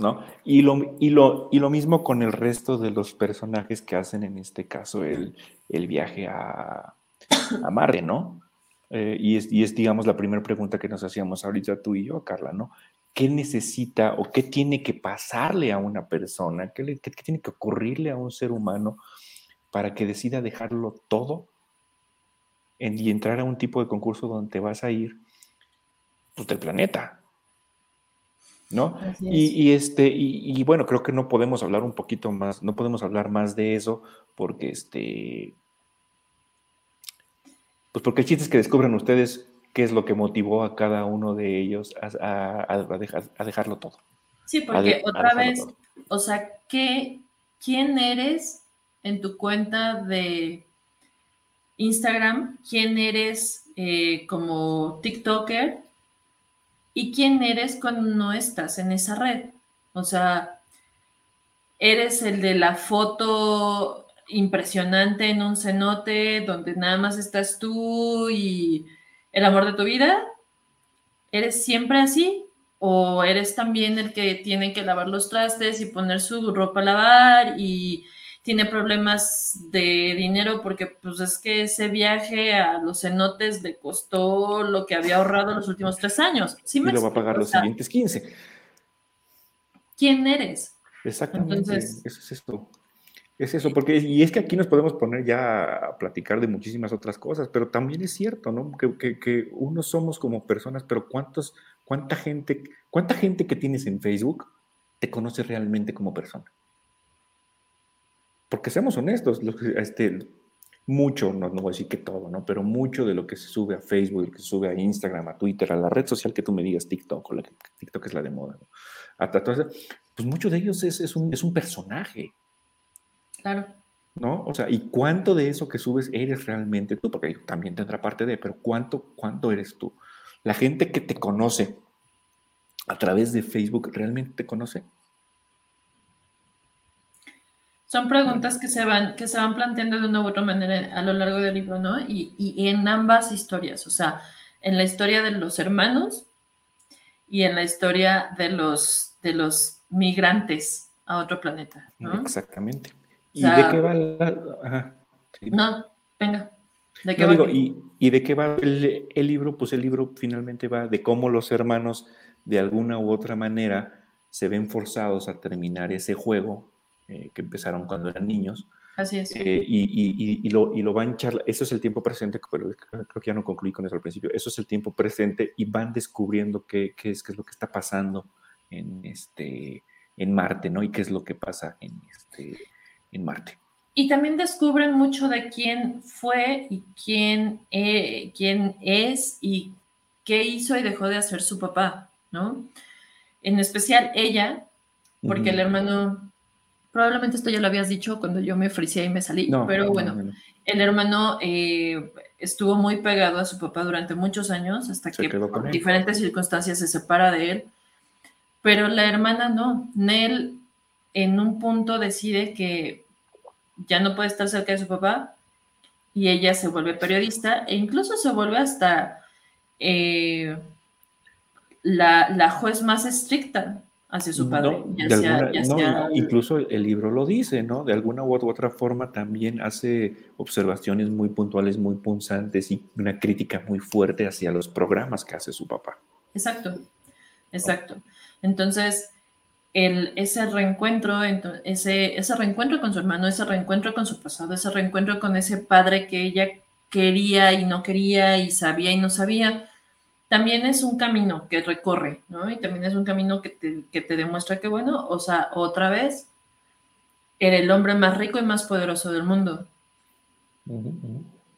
¿No? Y lo, y lo, y lo mismo con el resto de los personajes que hacen en este caso el, viaje a, a ¿no? Eh, y, es, y, es, digamos, la primera pregunta que nos hacíamos ahorita tú y yo, Carla, ¿no? ¿Qué necesita o qué tiene que pasarle a una persona? ¿Qué, qué tiene que ocurrirle a un ser humano para que decida dejarlo todo y entrar a un tipo de concurso donde te vas a ir pues, del planeta. ¿No? Y, este, y, bueno, creo que no podemos hablar un poquito más, no podemos hablar más de eso, porque este. Pues porque el chiste es que descubran ustedes qué es lo que motivó a cada uno de ellos a, dejar, a dejarlo todo. Sí, porque otra vez, o sea, ¿qué, ¿quién eres en tu cuenta de Instagram, quién eres eh, como TikToker y quién eres cuando no estás en esa red. O sea, eres el de la foto impresionante en un cenote donde nada más estás tú y el amor de tu vida. ¿Eres siempre así? ¿O eres también el que tiene que lavar los trastes y poner su ropa a lavar y tiene problemas de dinero porque pues es que ese viaje a los cenotes le costó lo que había ahorrado los últimos tres años. ¿Sí y lo va a pagar los siguientes 15. ¿Quién eres? Exactamente, eso es esto. Es eso, porque, y es que aquí nos podemos poner ya a platicar de muchísimas otras cosas, pero también es cierto, ¿no? Que, que, que uno somos como personas, pero ¿cuántos, cuánta gente, cuánta gente que tienes en Facebook te conoce realmente como persona? Porque seamos honestos, este, mucho, no, no voy a decir que todo, ¿no? Pero mucho de lo que se sube a Facebook, lo que se sube a Instagram, a Twitter, a la red social que tú me digas, TikTok, o la, TikTok es la de moda, ¿no? Hasta, pues mucho de ellos es, es, un, es un personaje. Claro. ¿No? O sea, ¿y cuánto de eso que subes eres realmente tú? Porque también tendrá parte de, pero ¿cuánto, cuánto eres tú? La gente que te conoce a través de Facebook, ¿realmente te conoce? Son preguntas que se van, que se van planteando de una u otra manera a lo largo del libro, ¿no? Y, y, en ambas historias, o sea, en la historia de los hermanos y en la historia de los, de los migrantes a otro planeta, ¿no? Exactamente. ¿Y de qué va la... No, venga. ¿De qué va digo, y, y, de qué va el, el libro? Pues el libro finalmente va de cómo los hermanos, de alguna u otra manera, se ven forzados a terminar ese juego eh, que empezaron cuando eran niños. Así es. Eh, y, y, y, lo, y lo van charlar, eso es el tiempo presente, pero creo que ya no concluí con eso al principio, eso es el tiempo presente y van descubriendo qué, qué, es, qué es lo que está pasando en, este, en Marte, ¿no? Y qué es lo que pasa en, este, en Marte. Y también descubren mucho de quién fue y quién, eh, quién es y qué hizo y dejó de hacer su papá, ¿no? En especial ella, porque el hermano Probablemente esto ya lo habías dicho cuando yo me ofrecía y me salí, pero bueno, el hermano eh, estuvo muy pegado a su papá durante muchos años hasta que por diferentes circunstancias se separa de él, pero la hermana no. Nell en un punto decide que ya no puede estar cerca de su papá y ella se vuelve periodista e incluso se vuelve hasta eh, la, la juez más estricta hacia su padre. incluso el libro lo dice, ¿no? De alguna u otra forma también hace observaciones muy puntuales, muy punzantes y una crítica muy fuerte hacia los programas que hace su papá. Exacto, exacto. Entonces, el, ese reencuentro, ese, ese reencuentro con su hermano, ese reencuentro con su pasado, ese reencuentro con ese padre que ella quería y no quería y sabía y no sabía, también es un camino que recorre, ¿no? Y también es un camino que te, demuestra que, bueno, o sea, otra vez, era el hombre más rico y más poderoso del mundo.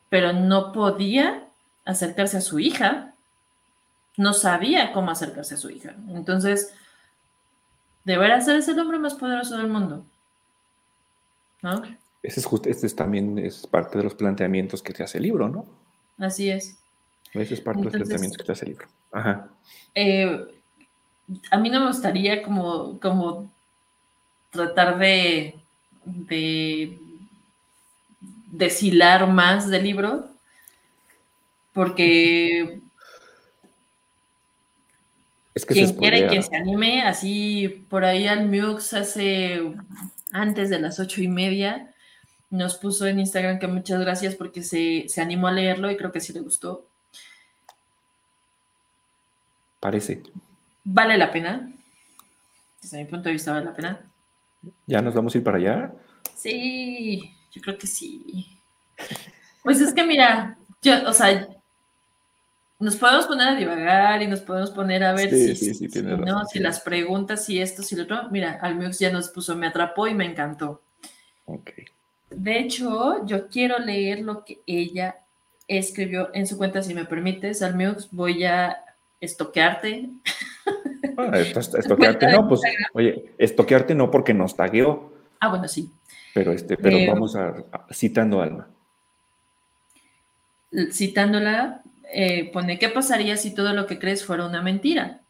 Pero no podía acercarse a su hija, no sabía cómo acercarse a su hija. Entonces, deberá ser el hombre más poderoso del mundo. ¿No? Ese es, justo, este es también es parte de los planteamientos que te hace el libro, ¿no? Así es. Ese es parte de los planteamientos que te hace el libro. Ajá. Eh, a mí no me gustaría como, como tratar de, de deshilar más del libro, porque es que quien quiere que se anime, así por ahí al Mux hace antes de las ocho y media, nos puso en Instagram que muchas gracias porque se, se animó a leerlo y creo que sí le gustó. Parece. ¿Vale la pena? Desde mi punto de vista, ¿vale la pena? ¿Ya nos vamos a ir para allá? Sí, yo creo que sí. Pues es que mira, yo, o sea, nos podemos poner a divagar y nos podemos poner a ver si, si, no, si las preguntas, si esto, si lo otro. Mira, Almux ya nos puso, me atrapó y me encantó. Ok. De hecho, yo quiero leer lo que ella escribió en su cuenta, si me permites, Almux, voy a estoquearte. Ah, estoquearte no, pues, oye, estoquearte no porque nos tagueó. Ah, bueno, sí. Pero, este, pero eh, vamos a, citando a Alma. Citándola, eh, pone, ¿qué pasaría si todo lo que crees fuera una mentira?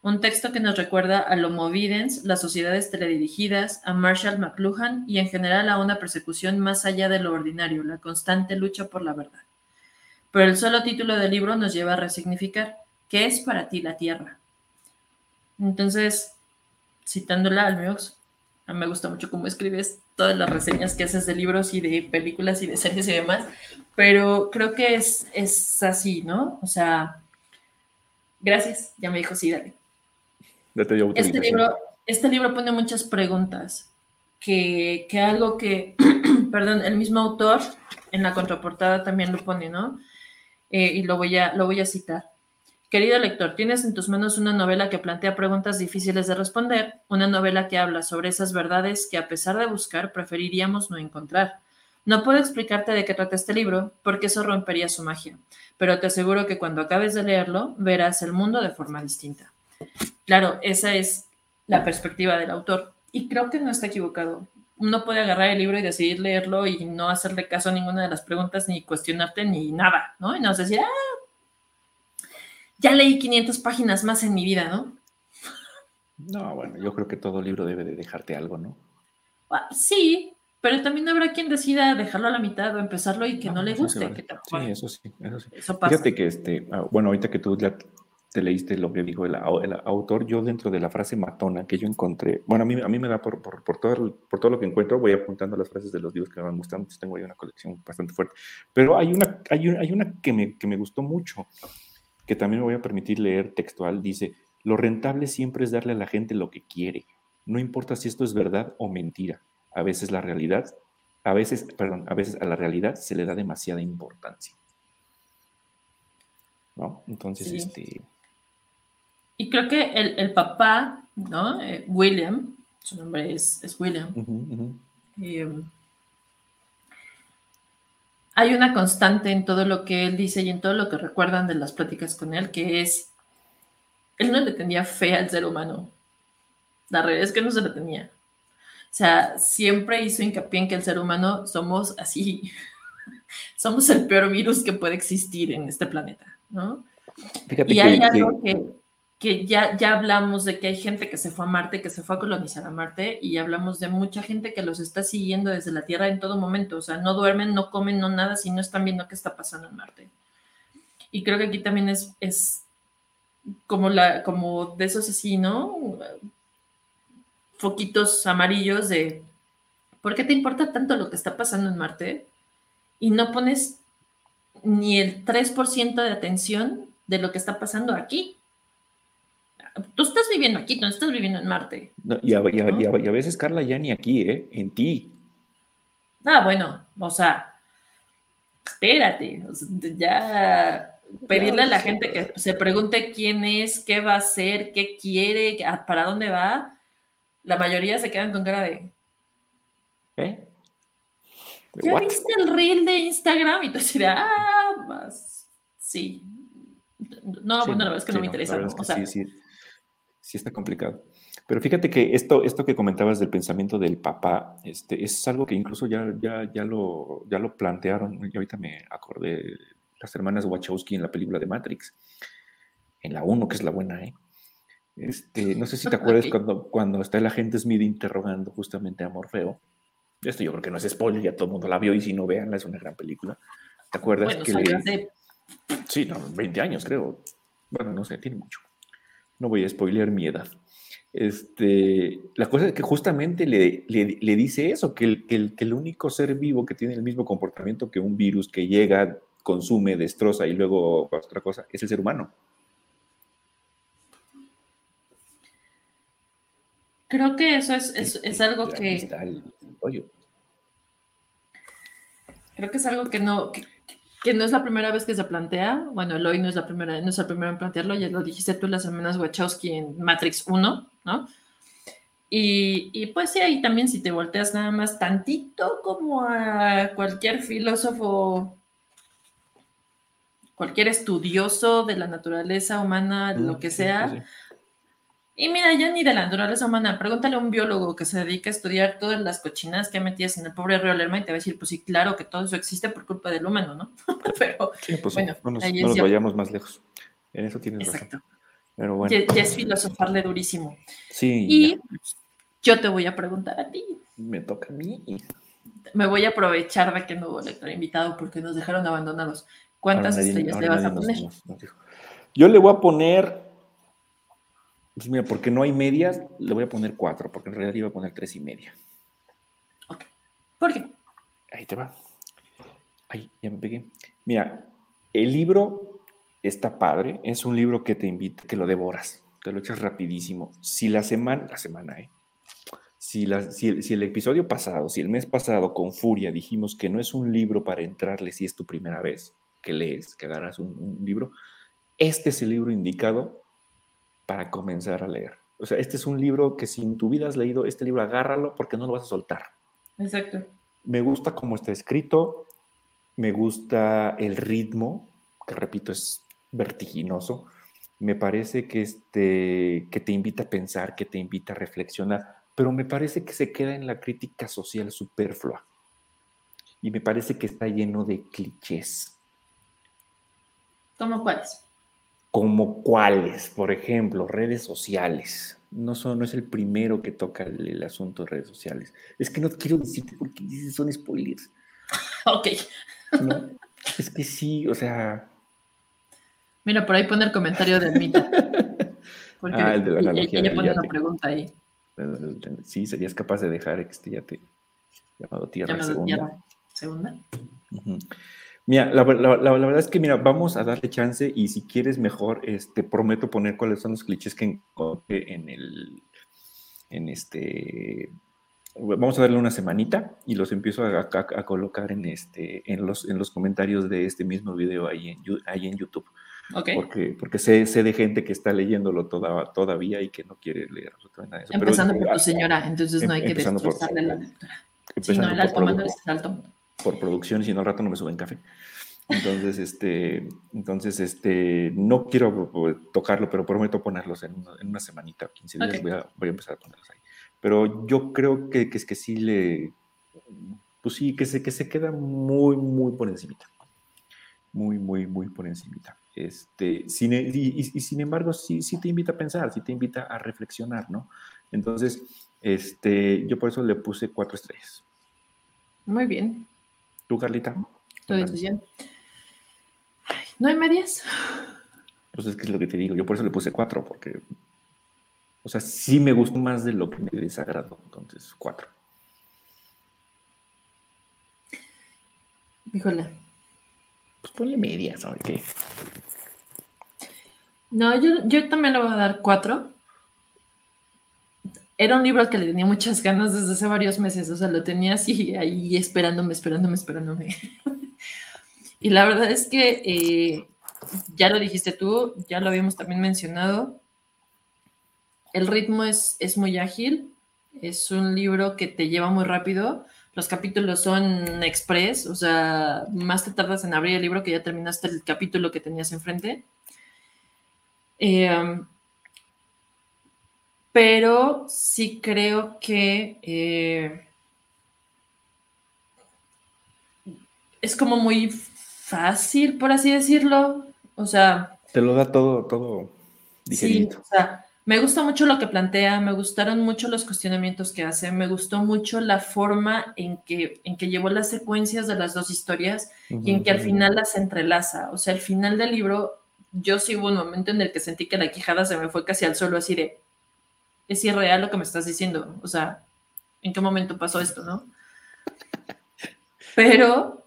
Un texto que nos recuerda a Homo Videns, las sociedades teledirigidas, a Marshall McLuhan y en general a una persecución más allá de lo ordinario, la constante lucha por la verdad. Pero el solo título del libro nos lleva a resignificar, ¿qué es para ti la Tierra? Entonces, citándola al Miox, a mí me gusta mucho cómo escribes todas las reseñas que haces de libros y de películas y de series y demás, pero creo que es, es así, ¿no? O sea, gracias, ya me dijo, sí, dale este, libro, este libro pone muchas preguntas, que, que algo que, perdón, el mismo autor en la contraportada también lo pone, ¿no? Eh, y lo voy, a, lo voy a citar. Querido lector, tienes en tus manos una novela que plantea preguntas difíciles de responder, una novela que habla sobre esas verdades que a pesar de buscar preferiríamos no encontrar. No puedo explicarte de qué trata este libro, porque eso rompería su magia, pero te aseguro que cuando acabes de leerlo verás el mundo de forma distinta. Claro, esa es la perspectiva del autor y creo que no está equivocado. Uno puede agarrar el libro y decidir leerlo y no hacerle caso a ninguna de las preguntas, ni cuestionarte, ni nada, ¿no? Y no decir, ah, ya leí 500 páginas más en mi vida, ¿no? No, bueno, yo creo que todo libro debe de dejarte algo, ¿no? Ah, sí, pero también habrá quien decida dejarlo a la mitad o empezarlo y que no, le guste. Sí, eso sí, eso sí. Fíjate que, este, ah, bueno, ahorita que tú ya te leíste lo que dijo el, autor, yo dentro de la frase matona que yo encontré, bueno, a mí, a mí me da por, por, por, todo, por todo lo que encuentro, voy apuntando las frases de los libros que me van gustando, tengo ahí una colección bastante fuerte, pero hay una, hay una, hay una que, me, que me gustó mucho, que también me voy a permitir leer textual, dice, lo rentable siempre es darle a la gente lo que quiere, no importa si esto es verdad o mentira, a veces la realidad, a veces, perdón, a veces a la realidad se le da demasiada importancia. ¿No? Entonces, este y creo que el, papá, ¿no? Eh, William, su nombre es, William. Um, hay una constante en todo lo que él dice y en todo lo que recuerdan de las pláticas con él, que es, él no le tenía fe al ser humano. La realidad es que no se le tenía. O sea, siempre hizo hincapié en que el ser humano somos así, somos el peor virus que puede existir en este planeta, ¿no? y hay algo que que ya, ya hablamos de que hay gente que se fue a Marte, que se fue a colonizar a Marte, y hablamos de mucha gente que los está siguiendo desde la Tierra en todo momento. O sea, no duermen, no comen, no nada, si no están viendo qué está pasando en Marte. Y creo que aquí también es, es como, la, como de esos así, ¿no? Foquitos amarillos de, ¿por qué te importa tanto lo que está pasando en Marte? Y no pones ni el 3% de atención de lo que está pasando aquí tú estás viviendo aquí, tú no estás viviendo en Marte. y, a, veces, Carla, ya ni aquí, ¿eh? En ti. Ah, bueno, o sea, espérate, ya pedirle a la gente que se pregunte quién es, qué va a hacer, qué quiere, para dónde va, la mayoría se quedan con cara de... ¿Eh? ¿Ya viste el reel de Instagram? Y tú dirás, ah, más, sí. No, bueno, la verdad es que no me interesa. o sea, sí, sí está complicado. Pero fíjate que esto, esto que comentabas del pensamiento del papá, este, es algo que incluso ya, ya, ya, lo, ya lo plantearon, y ahorita me acordé, las hermanas Wachowski en la película de Matrix, en la 1, que es la buena, ¿eh? Este, no sé si te acuerdas cuando, cuando está el agente Smith interrogando justamente a Morfeo. Esto yo creo que no es spoiler, ya todo el mundo la vio y si no, veanla, es una gran película. ¿Te acuerdas que le Sí, no, 20 años creo. Bueno, no sé, tiene mucho. No voy a spoilear mi edad. Este, la cosa es que justamente le, le, dice eso, que el, que, el, que el único ser vivo que tiene el mismo comportamiento que un virus que llega, consume, destroza y luego otra cosa, es el ser humano. Creo que eso es, es, es algo que... Creo que es algo que no, que, no es la primera vez que se plantea. Bueno, el hoy no es la primera, no es el primero en plantearlo, ya lo dijiste tú las hermanas Wachowski en Matrix 1, ¿no? Y, y, pues sí, ahí también si te volteas nada más tantito como a cualquier filósofo, cualquier estudioso de la naturaleza humana, lo que sea, y mira, ya ni de la naturaleza humana, pregúntale a un biólogo que se dedica a estudiar todas las cochinadas que ha metido en el pobre río Lerma y te va a decir, pues sí, claro que todo eso existe por culpa del humano, ¿no? Pero sí, pues bueno, no nos, vayamos más lejos. En eso tienes Exacto. razón. Pero bueno. Ya, es filosofarle durísimo. Sí. Y yo te voy a preguntar a ti. Me toca a mí. Me voy a aprovechar de que no hubo lector invitado porque nos dejaron abandonados. ¿Cuántas estrellas le vas a poner? yo le voy a poner pues mira, porque no hay medias, le voy a poner cuatro, porque en realidad iba a poner tres y media. Ok. ¿Por qué? Ahí te va. Ay, ya me pegué. Mira, el libro está padre, es un libro que te invita, que lo devoras, te lo echas rapidísimo. Si la semana, la semana, ¿eh? Si, la, si, el, episodio pasado, si el mes pasado con Furia dijimos que no es un libro para entrarle si es tu primera vez que lees, que agarras un libro, este es el libro indicado para comenzar a leer. O sea, este es un libro que si en tu vida has leído este libro, agárralo porque no lo vas a soltar. Exacto. Me gusta cómo está escrito, me gusta el ritmo, que repito, es vertiginoso. Me parece que, este, que te invita a pensar, que te invita a reflexionar, pero me parece que se queda en la crítica social superflua. Y me parece que está lleno de clichés. ¿Cómo cuáles? Como cuáles, por ejemplo, redes sociales. No, son, no es el primero que toca el, asunto de redes sociales. Es que no quiero decirte porque dices son spoilers. Ok. es que sí, o sea. Mira, por ahí pone el comentario de Mita. ah, el de la analogía. Ella, pone una pregunta ahí. Sí, serías capaz de dejar este yate llamado Tierra llamado Segunda. Tierra Segunda. Mira, la, verdad es que, mira, vamos a darle chance y si quieres mejor, este, prometo poner cuáles son los clichés que encontré en el, en este, vamos a darle una semanita y los empiezo a, colocar en, este, en, los, en los comentarios de este mismo video ahí en, ahí en YouTube. Okay. Porque, porque sé, sé, de gente que está leyéndolo toda, todavía y que no quiere leer nada eso. Empezando por tu señora, entonces no hay que destrozarle la lectura. Sí, no, el alto mando es el alto por producción y si no al rato no me suben café. Entonces, este, entonces, este, no quiero pues, tocarlo, pero prometo ponerlos en, una, semanita, 15 días, voy, a, voy, a, empezar a ponerlos ahí. Pero yo creo que, que, es que sí le, pues sí, que se, que se queda muy, muy por encimita. Muy, muy, muy por encimita. Este, sin, y, y, sin embargo, sí, sí te invita a pensar, sí te invita a reflexionar, ¿no? Entonces, este, yo por eso le puse cuatro estrellas. Muy bien. ¿Tú, Carlita? ¿No hay medias? Pues es que es lo que te digo. Yo por eso le puse cuatro, porque. O sea, sí me gustó más de lo que me desagradó. Entonces, cuatro. Híjole. Pues ponle medias, ¿sabes qué? No, yo, yo también le voy a dar cuatro era un libro que le tenía muchas ganas desde hace varios meses, o sea, lo tenía así ahí esperándome, esperándome, esperándome. y la verdad es que eh, ya lo dijiste tú, ya lo habíamos también mencionado, el ritmo es, es muy ágil, es un libro que te lleva muy rápido, los capítulos son express, o sea, más te tardas en abrir el libro que ya terminaste el capítulo que tenías enfrente. Eh, pero sí creo que eh, es como muy fácil, por así decirlo. O sea. Te lo da todo, todo digerito. Sí, o sea, Me gusta mucho lo que plantea, me gustaron mucho los cuestionamientos que hace, me gustó mucho la forma en que, en que llevó las secuencias de las dos historias y en que al final las entrelaza. O sea, al final del libro, yo sí hubo un momento en el que sentí que la quijada se me fue casi al suelo, así de, es irreal lo que me estás diciendo. O sea, ¿en qué momento pasó esto, no? Pero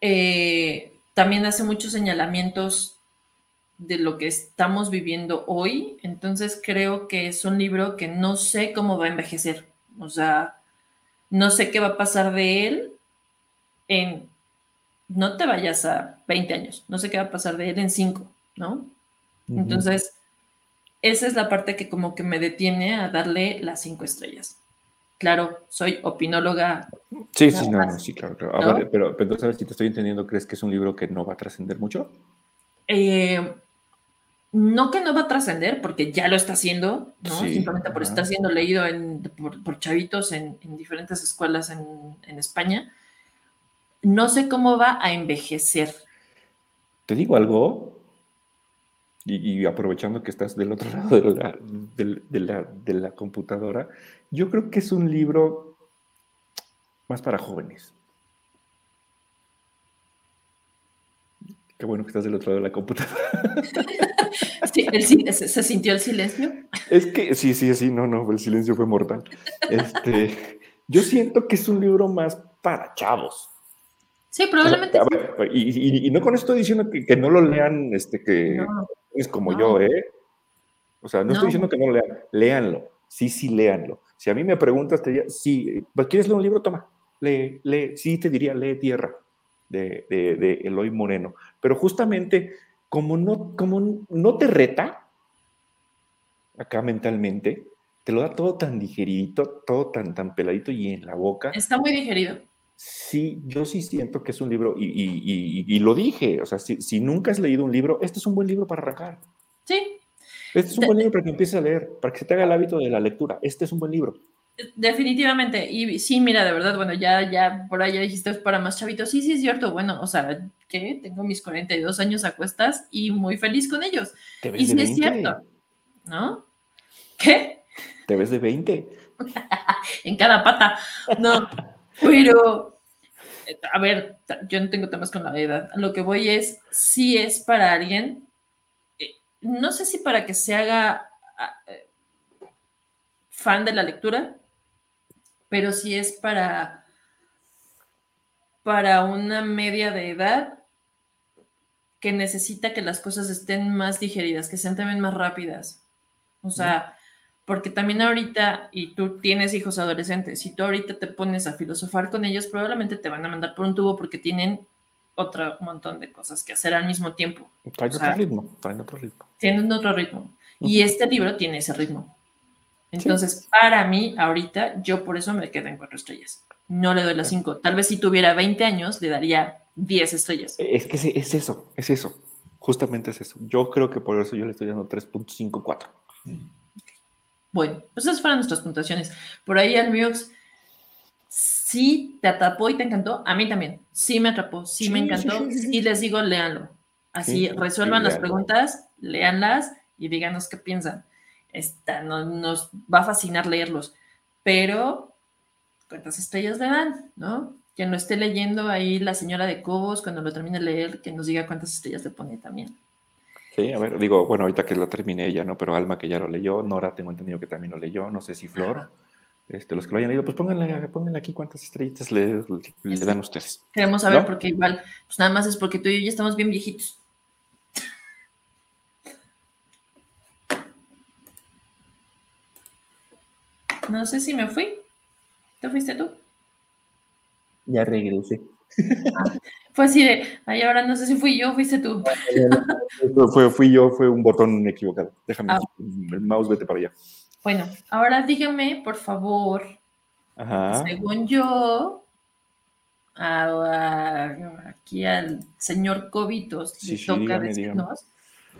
eh, también hace muchos señalamientos de lo que estamos viviendo hoy. Entonces creo que es un libro que no sé cómo va a envejecer. O sea, no sé qué va a pasar de él en, no te vayas a 20 años, no sé qué va a pasar de él en 5, ¿no? Entonces, esa es la parte que como que me detiene a darle las cinco estrellas. Claro, soy opinóloga. Sí, sí, no, sí, claro, claro. Ver, pero, pero entonces, si te estoy entendiendo, ¿crees que es un libro que no va a trascender mucho? Eh, no que no va a trascender, porque ya lo está haciendo, ¿no? Simplemente por estar siendo leído por, chavitos en, diferentes escuelas en, España. No sé cómo va a envejecer. Te digo algo, y, aprovechando que estás del otro lado de la, de la computadora, yo creo que es un libro más para jóvenes. Qué bueno que estás del otro lado de la computadora. Sí, el, se, sintió el silencio? Es que sí, sí, sí, no, no, el silencio fue mortal. Este, yo siento que es un libro más para chavos. Sí, probablemente. y, no con esto estoy diciendo que, no lo lean, este, que es como yo, ¿eh? O sea, no, estoy diciendo que no lo lean, léanlo. Sí, sí, léanlo. Si a mí me preguntas, te diría, sí, ¿quieres leer un libro? Toma, lee, lee. Sí, te diría, lee Tierra, de, de, de Eloy Moreno. Pero justamente como no, como no te reta acá mentalmente, te lo da todo tan digeridito, todo tan, tan peladito y en la boca. Está muy digerido. Sí, yo sí siento que es un libro, y, lo dije, o sea, si, nunca has leído un libro, este es un buen libro para arrancar. Sí. Este es un buen libro para que empieces a leer, para que se te haga el hábito de la lectura. Este es un buen libro. Definitivamente. Y sí, mira, de verdad, bueno, ya, ya por ahí ya dijiste para más chavitos. Sí, sí, es cierto. Bueno, o sea, que tengo mis 42 años a cuestas y muy feliz con ellos. ¿Te ves y sí es cierto, ¿no? ¿Qué? Te ves de 20. en cada pata. No, pero, a ver, yo no tengo temas con la edad. Lo que voy es, si es para alguien, eh, no sé si para que se haga ah, fan de la lectura, pero si es para, para una media de edad que necesita que las cosas estén más digeridas, que sean también más rápidas. O sea, porque también ahorita, y tú tienes hijos adolescentes, si tú ahorita te pones a filosofar con ellos, probablemente te van a mandar por un tubo porque tienen otro montón de cosas que hacer al mismo tiempo. Traen otro ritmo, traen otro ritmo. Tienen otro ritmo. Y este libro tiene ese ritmo. Entonces, para mí, ahorita, yo por eso me quedo en cuatro estrellas. No le doy las cinco. Tal vez si tuviera 20 años, le daría 10 estrellas. Es que es eso, es eso. Justamente es eso. Yo creo que por eso yo le estoy dando 3.54. Bueno, pues esas fueron nuestras puntuaciones. Por ahí al Mux sí te atrapó y te encantó. A mí también. Sí me atrapó, sí, me encantó. Y les digo, léanlo. Así resuelvan las preguntas, léanlas y díganos qué piensan. Esta, no, nos va a fascinar leerlos. Pero, ¿cuántas estrellas le dan? ¿No? que no esté leyendo ahí la señora de Cobos, cuando lo termine de leer, que nos diga cuántas estrellas le pone también. Sí, a ver, digo, bueno, ahorita que lo terminé ella, ¿no? Pero Alma que ya lo leyó, Nora tengo entendido que también lo leyó, no sé si Flor, este, los que lo hayan leído, pues pónganle, pónganle aquí cuántas estrellitas le, dan ustedes. Queremos saber, porque igual, pues nada más es porque tú y yo ya estamos bien viejitos. No sé si me fui. ¿Te fuiste tú? Ya regresé. Ah, fue así de, ay, ahora no sé si fui yo o fuiste tú. fue, fui yo, fue un botón equivocado. Déjame, ah. el mouse, vete para allá. Bueno, ahora dígame, por favor, según yo, aquí al señor Cobitos le toca decirnos,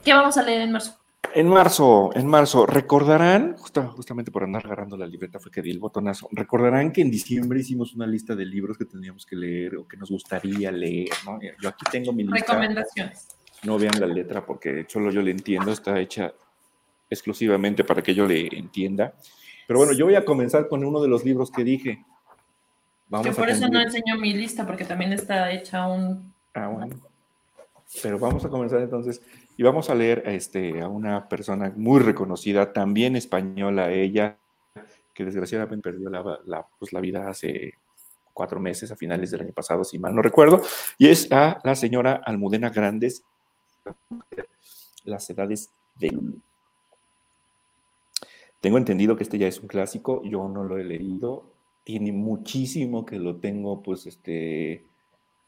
¿qué vamos a leer en marzo? En marzo, en marzo, recordarán, justamente por andar agarrando la libreta fue que di el botonazo, recordarán que en diciembre hicimos una lista de libros que teníamos que leer o que nos gustaría leer, ¿no? Yo aquí tengo mi lista. Recomendaciones. No vean la letra porque solo yo le entiendo, está hecha exclusivamente para que yo le entienda. Pero bueno, yo voy a comenzar con uno de los libros que dije. Vamos que por eso no enseño mi lista, porque también está hecha un... Ah, bueno. Pero vamos a comenzar entonces y vamos a leer este, a una persona muy reconocida, también española ella, que desgraciadamente perdió la, pues, la vida hace cuatro meses, a finales del año pasado, si mal no recuerdo, y es a la señora Almudena Grandes, Las edades de. Tengo entendido que este ya es un clásico, yo no lo he leído, tiene muchísimo que lo tengo, pues, este,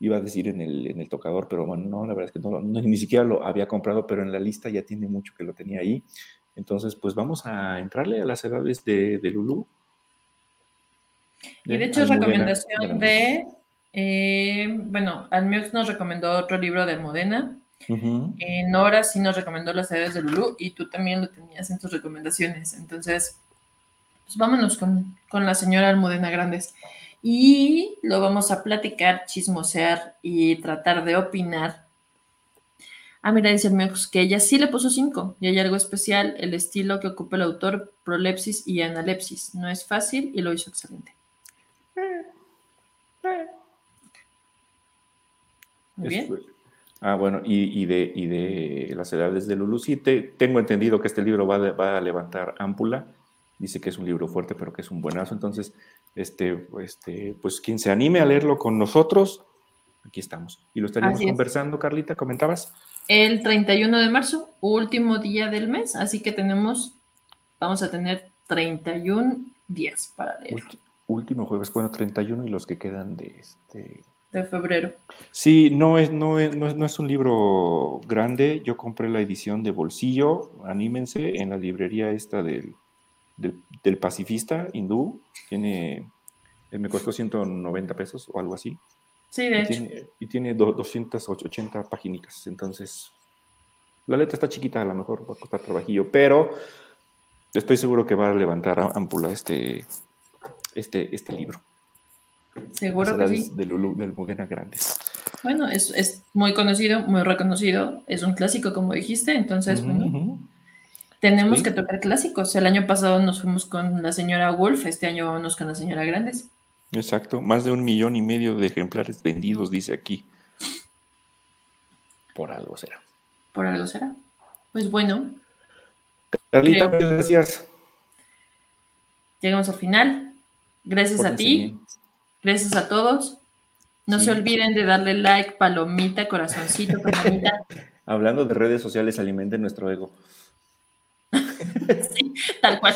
iba a decir en el, en el tocador, pero bueno, no, la verdad es que no, ni siquiera lo había comprado, pero en la lista ya tiene mucho que lo tenía ahí. Entonces, pues vamos a entrarle a las edades de, de Lulú. Y de hecho, recomendación de, eh, bueno, Almiox nos recomendó otro libro de Modena. Nora sí nos recomendó las edades de Lulú y tú también lo tenías en tus recomendaciones. Entonces, pues vámonos con, con la señora Almudena Grandes. Y lo vamos a platicar, chismosear y tratar de opinar. Ah, mira, dice el que ella sí le puso cinco y hay algo especial, el estilo que ocupa el autor, prolepsis y analepsis. No es fácil y lo hizo excelente. Muy bien. Ah, bueno, y, de, de las edades de Lulu, sí, tengo entendido que este libro va, a levantar ámpula. Dice que es un libro fuerte, pero que es un buenazo. Entonces, este, este, pues quien se anime a leerlo con nosotros, aquí estamos. Y lo estaríamos conversando, Carlita, comentabas. El 31 de marzo, último día del mes, así que tenemos, vamos a tener 31 días para leer último jueves, bueno, 31 y los que quedan de este... De febrero. Sí, no es, no, es, no, es, un libro grande. Yo compré la edición de bolsillo, anímense, en la librería esta del, del, pacifista hindú. Tiene, eh, me costó 190 pesos o algo así. Sí, de y hecho. Tiene, y tiene 280 páginas. Entonces, la letra está chiquita, a lo mejor va a costar trabajillo, pero estoy seguro que va a levantar ámpula este, este, este libro. Seguro que sí. De Lulu, del Modena Grandes. Bueno, es, es, muy conocido, muy reconocido, es un clásico, como dijiste, entonces, bueno, tenemos que tocar clásicos. El año pasado nos fuimos con la señora Wolf, este año vamos con la señora Grandes. Exacto, más de un millón y medio de ejemplares vendidos, dice aquí. Por algo será. Por algo será. Pues bueno. Carlita, muchas gracias. Llegamos al final. Gracias a ti. Gracias a todos. No se olviden de darle like, palomita, corazoncito, palomita. Hablando de redes sociales, alimenten nuestro ego. sí, tal cual.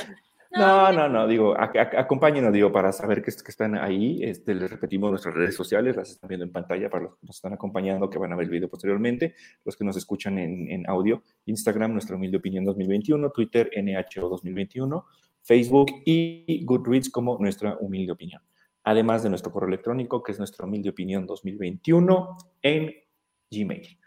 No, no, no, digo, acompáñenos, digo, para saber que, que, están ahí, este, les repetimos nuestras redes sociales, las están viendo en pantalla para los que nos están acompañando, que van a ver el video posteriormente, los que nos escuchan en, en audio, Instagram, nuestra humilde opinión 2021, Twitter, NHO 2021, Facebook y Goodreads como nuestra humilde opinión. Además de nuestro correo electrónico, que es nuestra humilde opinión 2021 en Gmail.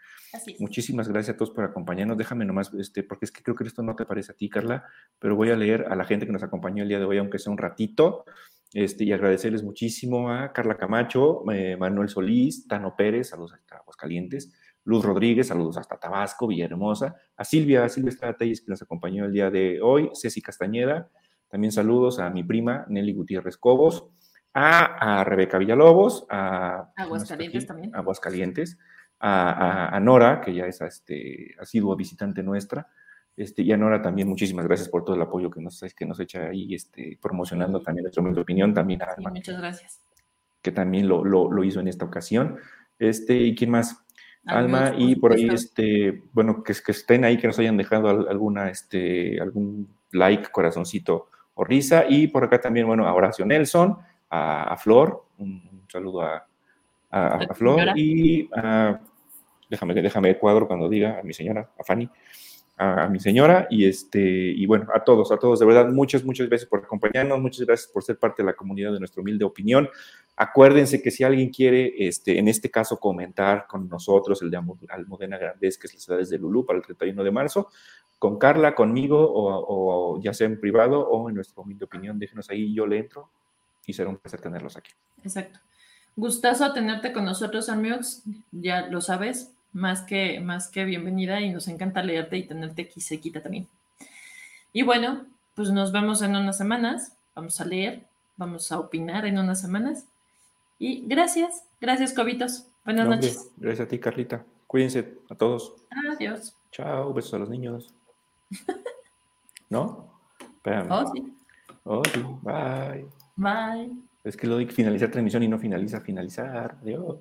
Muchísimas gracias a todos por acompañarnos. Déjame nomás, este, porque es que creo que esto no te parece a ti, Carla, pero voy a leer a la gente que nos acompañó el día de hoy, aunque sea un ratito, este, y agradecerles muchísimo a Carla Camacho, eh, Manuel Solís, Tano Pérez, saludos hasta Aguascalientes, Luz Rodríguez, saludos hasta Tabasco, Villahermosa, a Silvia, Silvia Estrategias, que nos acompañó el día de hoy, Ceci Castañeda, también saludos a mi prima Nelly Gutiérrez Cobos, a, Rebeca Villalobos, a Aguascalientes también. Aguascalientes, a, a, Nora, que ya es este, sido visitante nuestra. Este, y a Nora también muchísimas gracias por todo el apoyo que nos, que nos echa ahí este, promocionando también nuestra opinión. También a muchas gracias. Que también lo, lo, hizo en esta ocasión. Este, ¿Y quién más? Alma, y por ahí, este, bueno, que, que estén ahí, que nos hayan dejado alguna, este, algún like, corazoncito risa. Y por acá también, bueno, a Horacio Nelson, a, Flor, un, saludo a, a, Flor y déjame, déjame el cuadro cuando diga a mi señora, a Fanny, a, mi señora y este, y bueno, a todos, a todos, de verdad, muchas, muchas gracias por acompañarnos, muchas gracias por ser parte de la comunidad de nuestra humilde opinión. Acuérdense que si alguien quiere, este, en este caso, comentar con nosotros el de Almudena Grandes, que es las edades de Lulú para el 31 de marzo, con Carla, conmigo, o, ya sea en privado o en nuestra humilde opinión, déjenos ahí, yo le entro y será un placer tenerlos aquí. Exacto. Gustazo tenerte con nosotros, amigos, ya lo sabes, más que, más que bienvenida y nos encanta leerte y tenerte aquí sequita también. Y bueno, pues nos vemos en unas semanas. Vamos a leer, vamos a opinar en unas semanas. Y gracias, gracias, Cobitos. Buenas No, noches. Gracias a ti, Carlita. Cuídense a todos. Adiós. Chao, besos a los niños. ¿No? Espérame. Oh, sí. Oh, sí. Bye. Bye. Es que lo di finalizar transmisión y no finaliza finalizar. Adiós.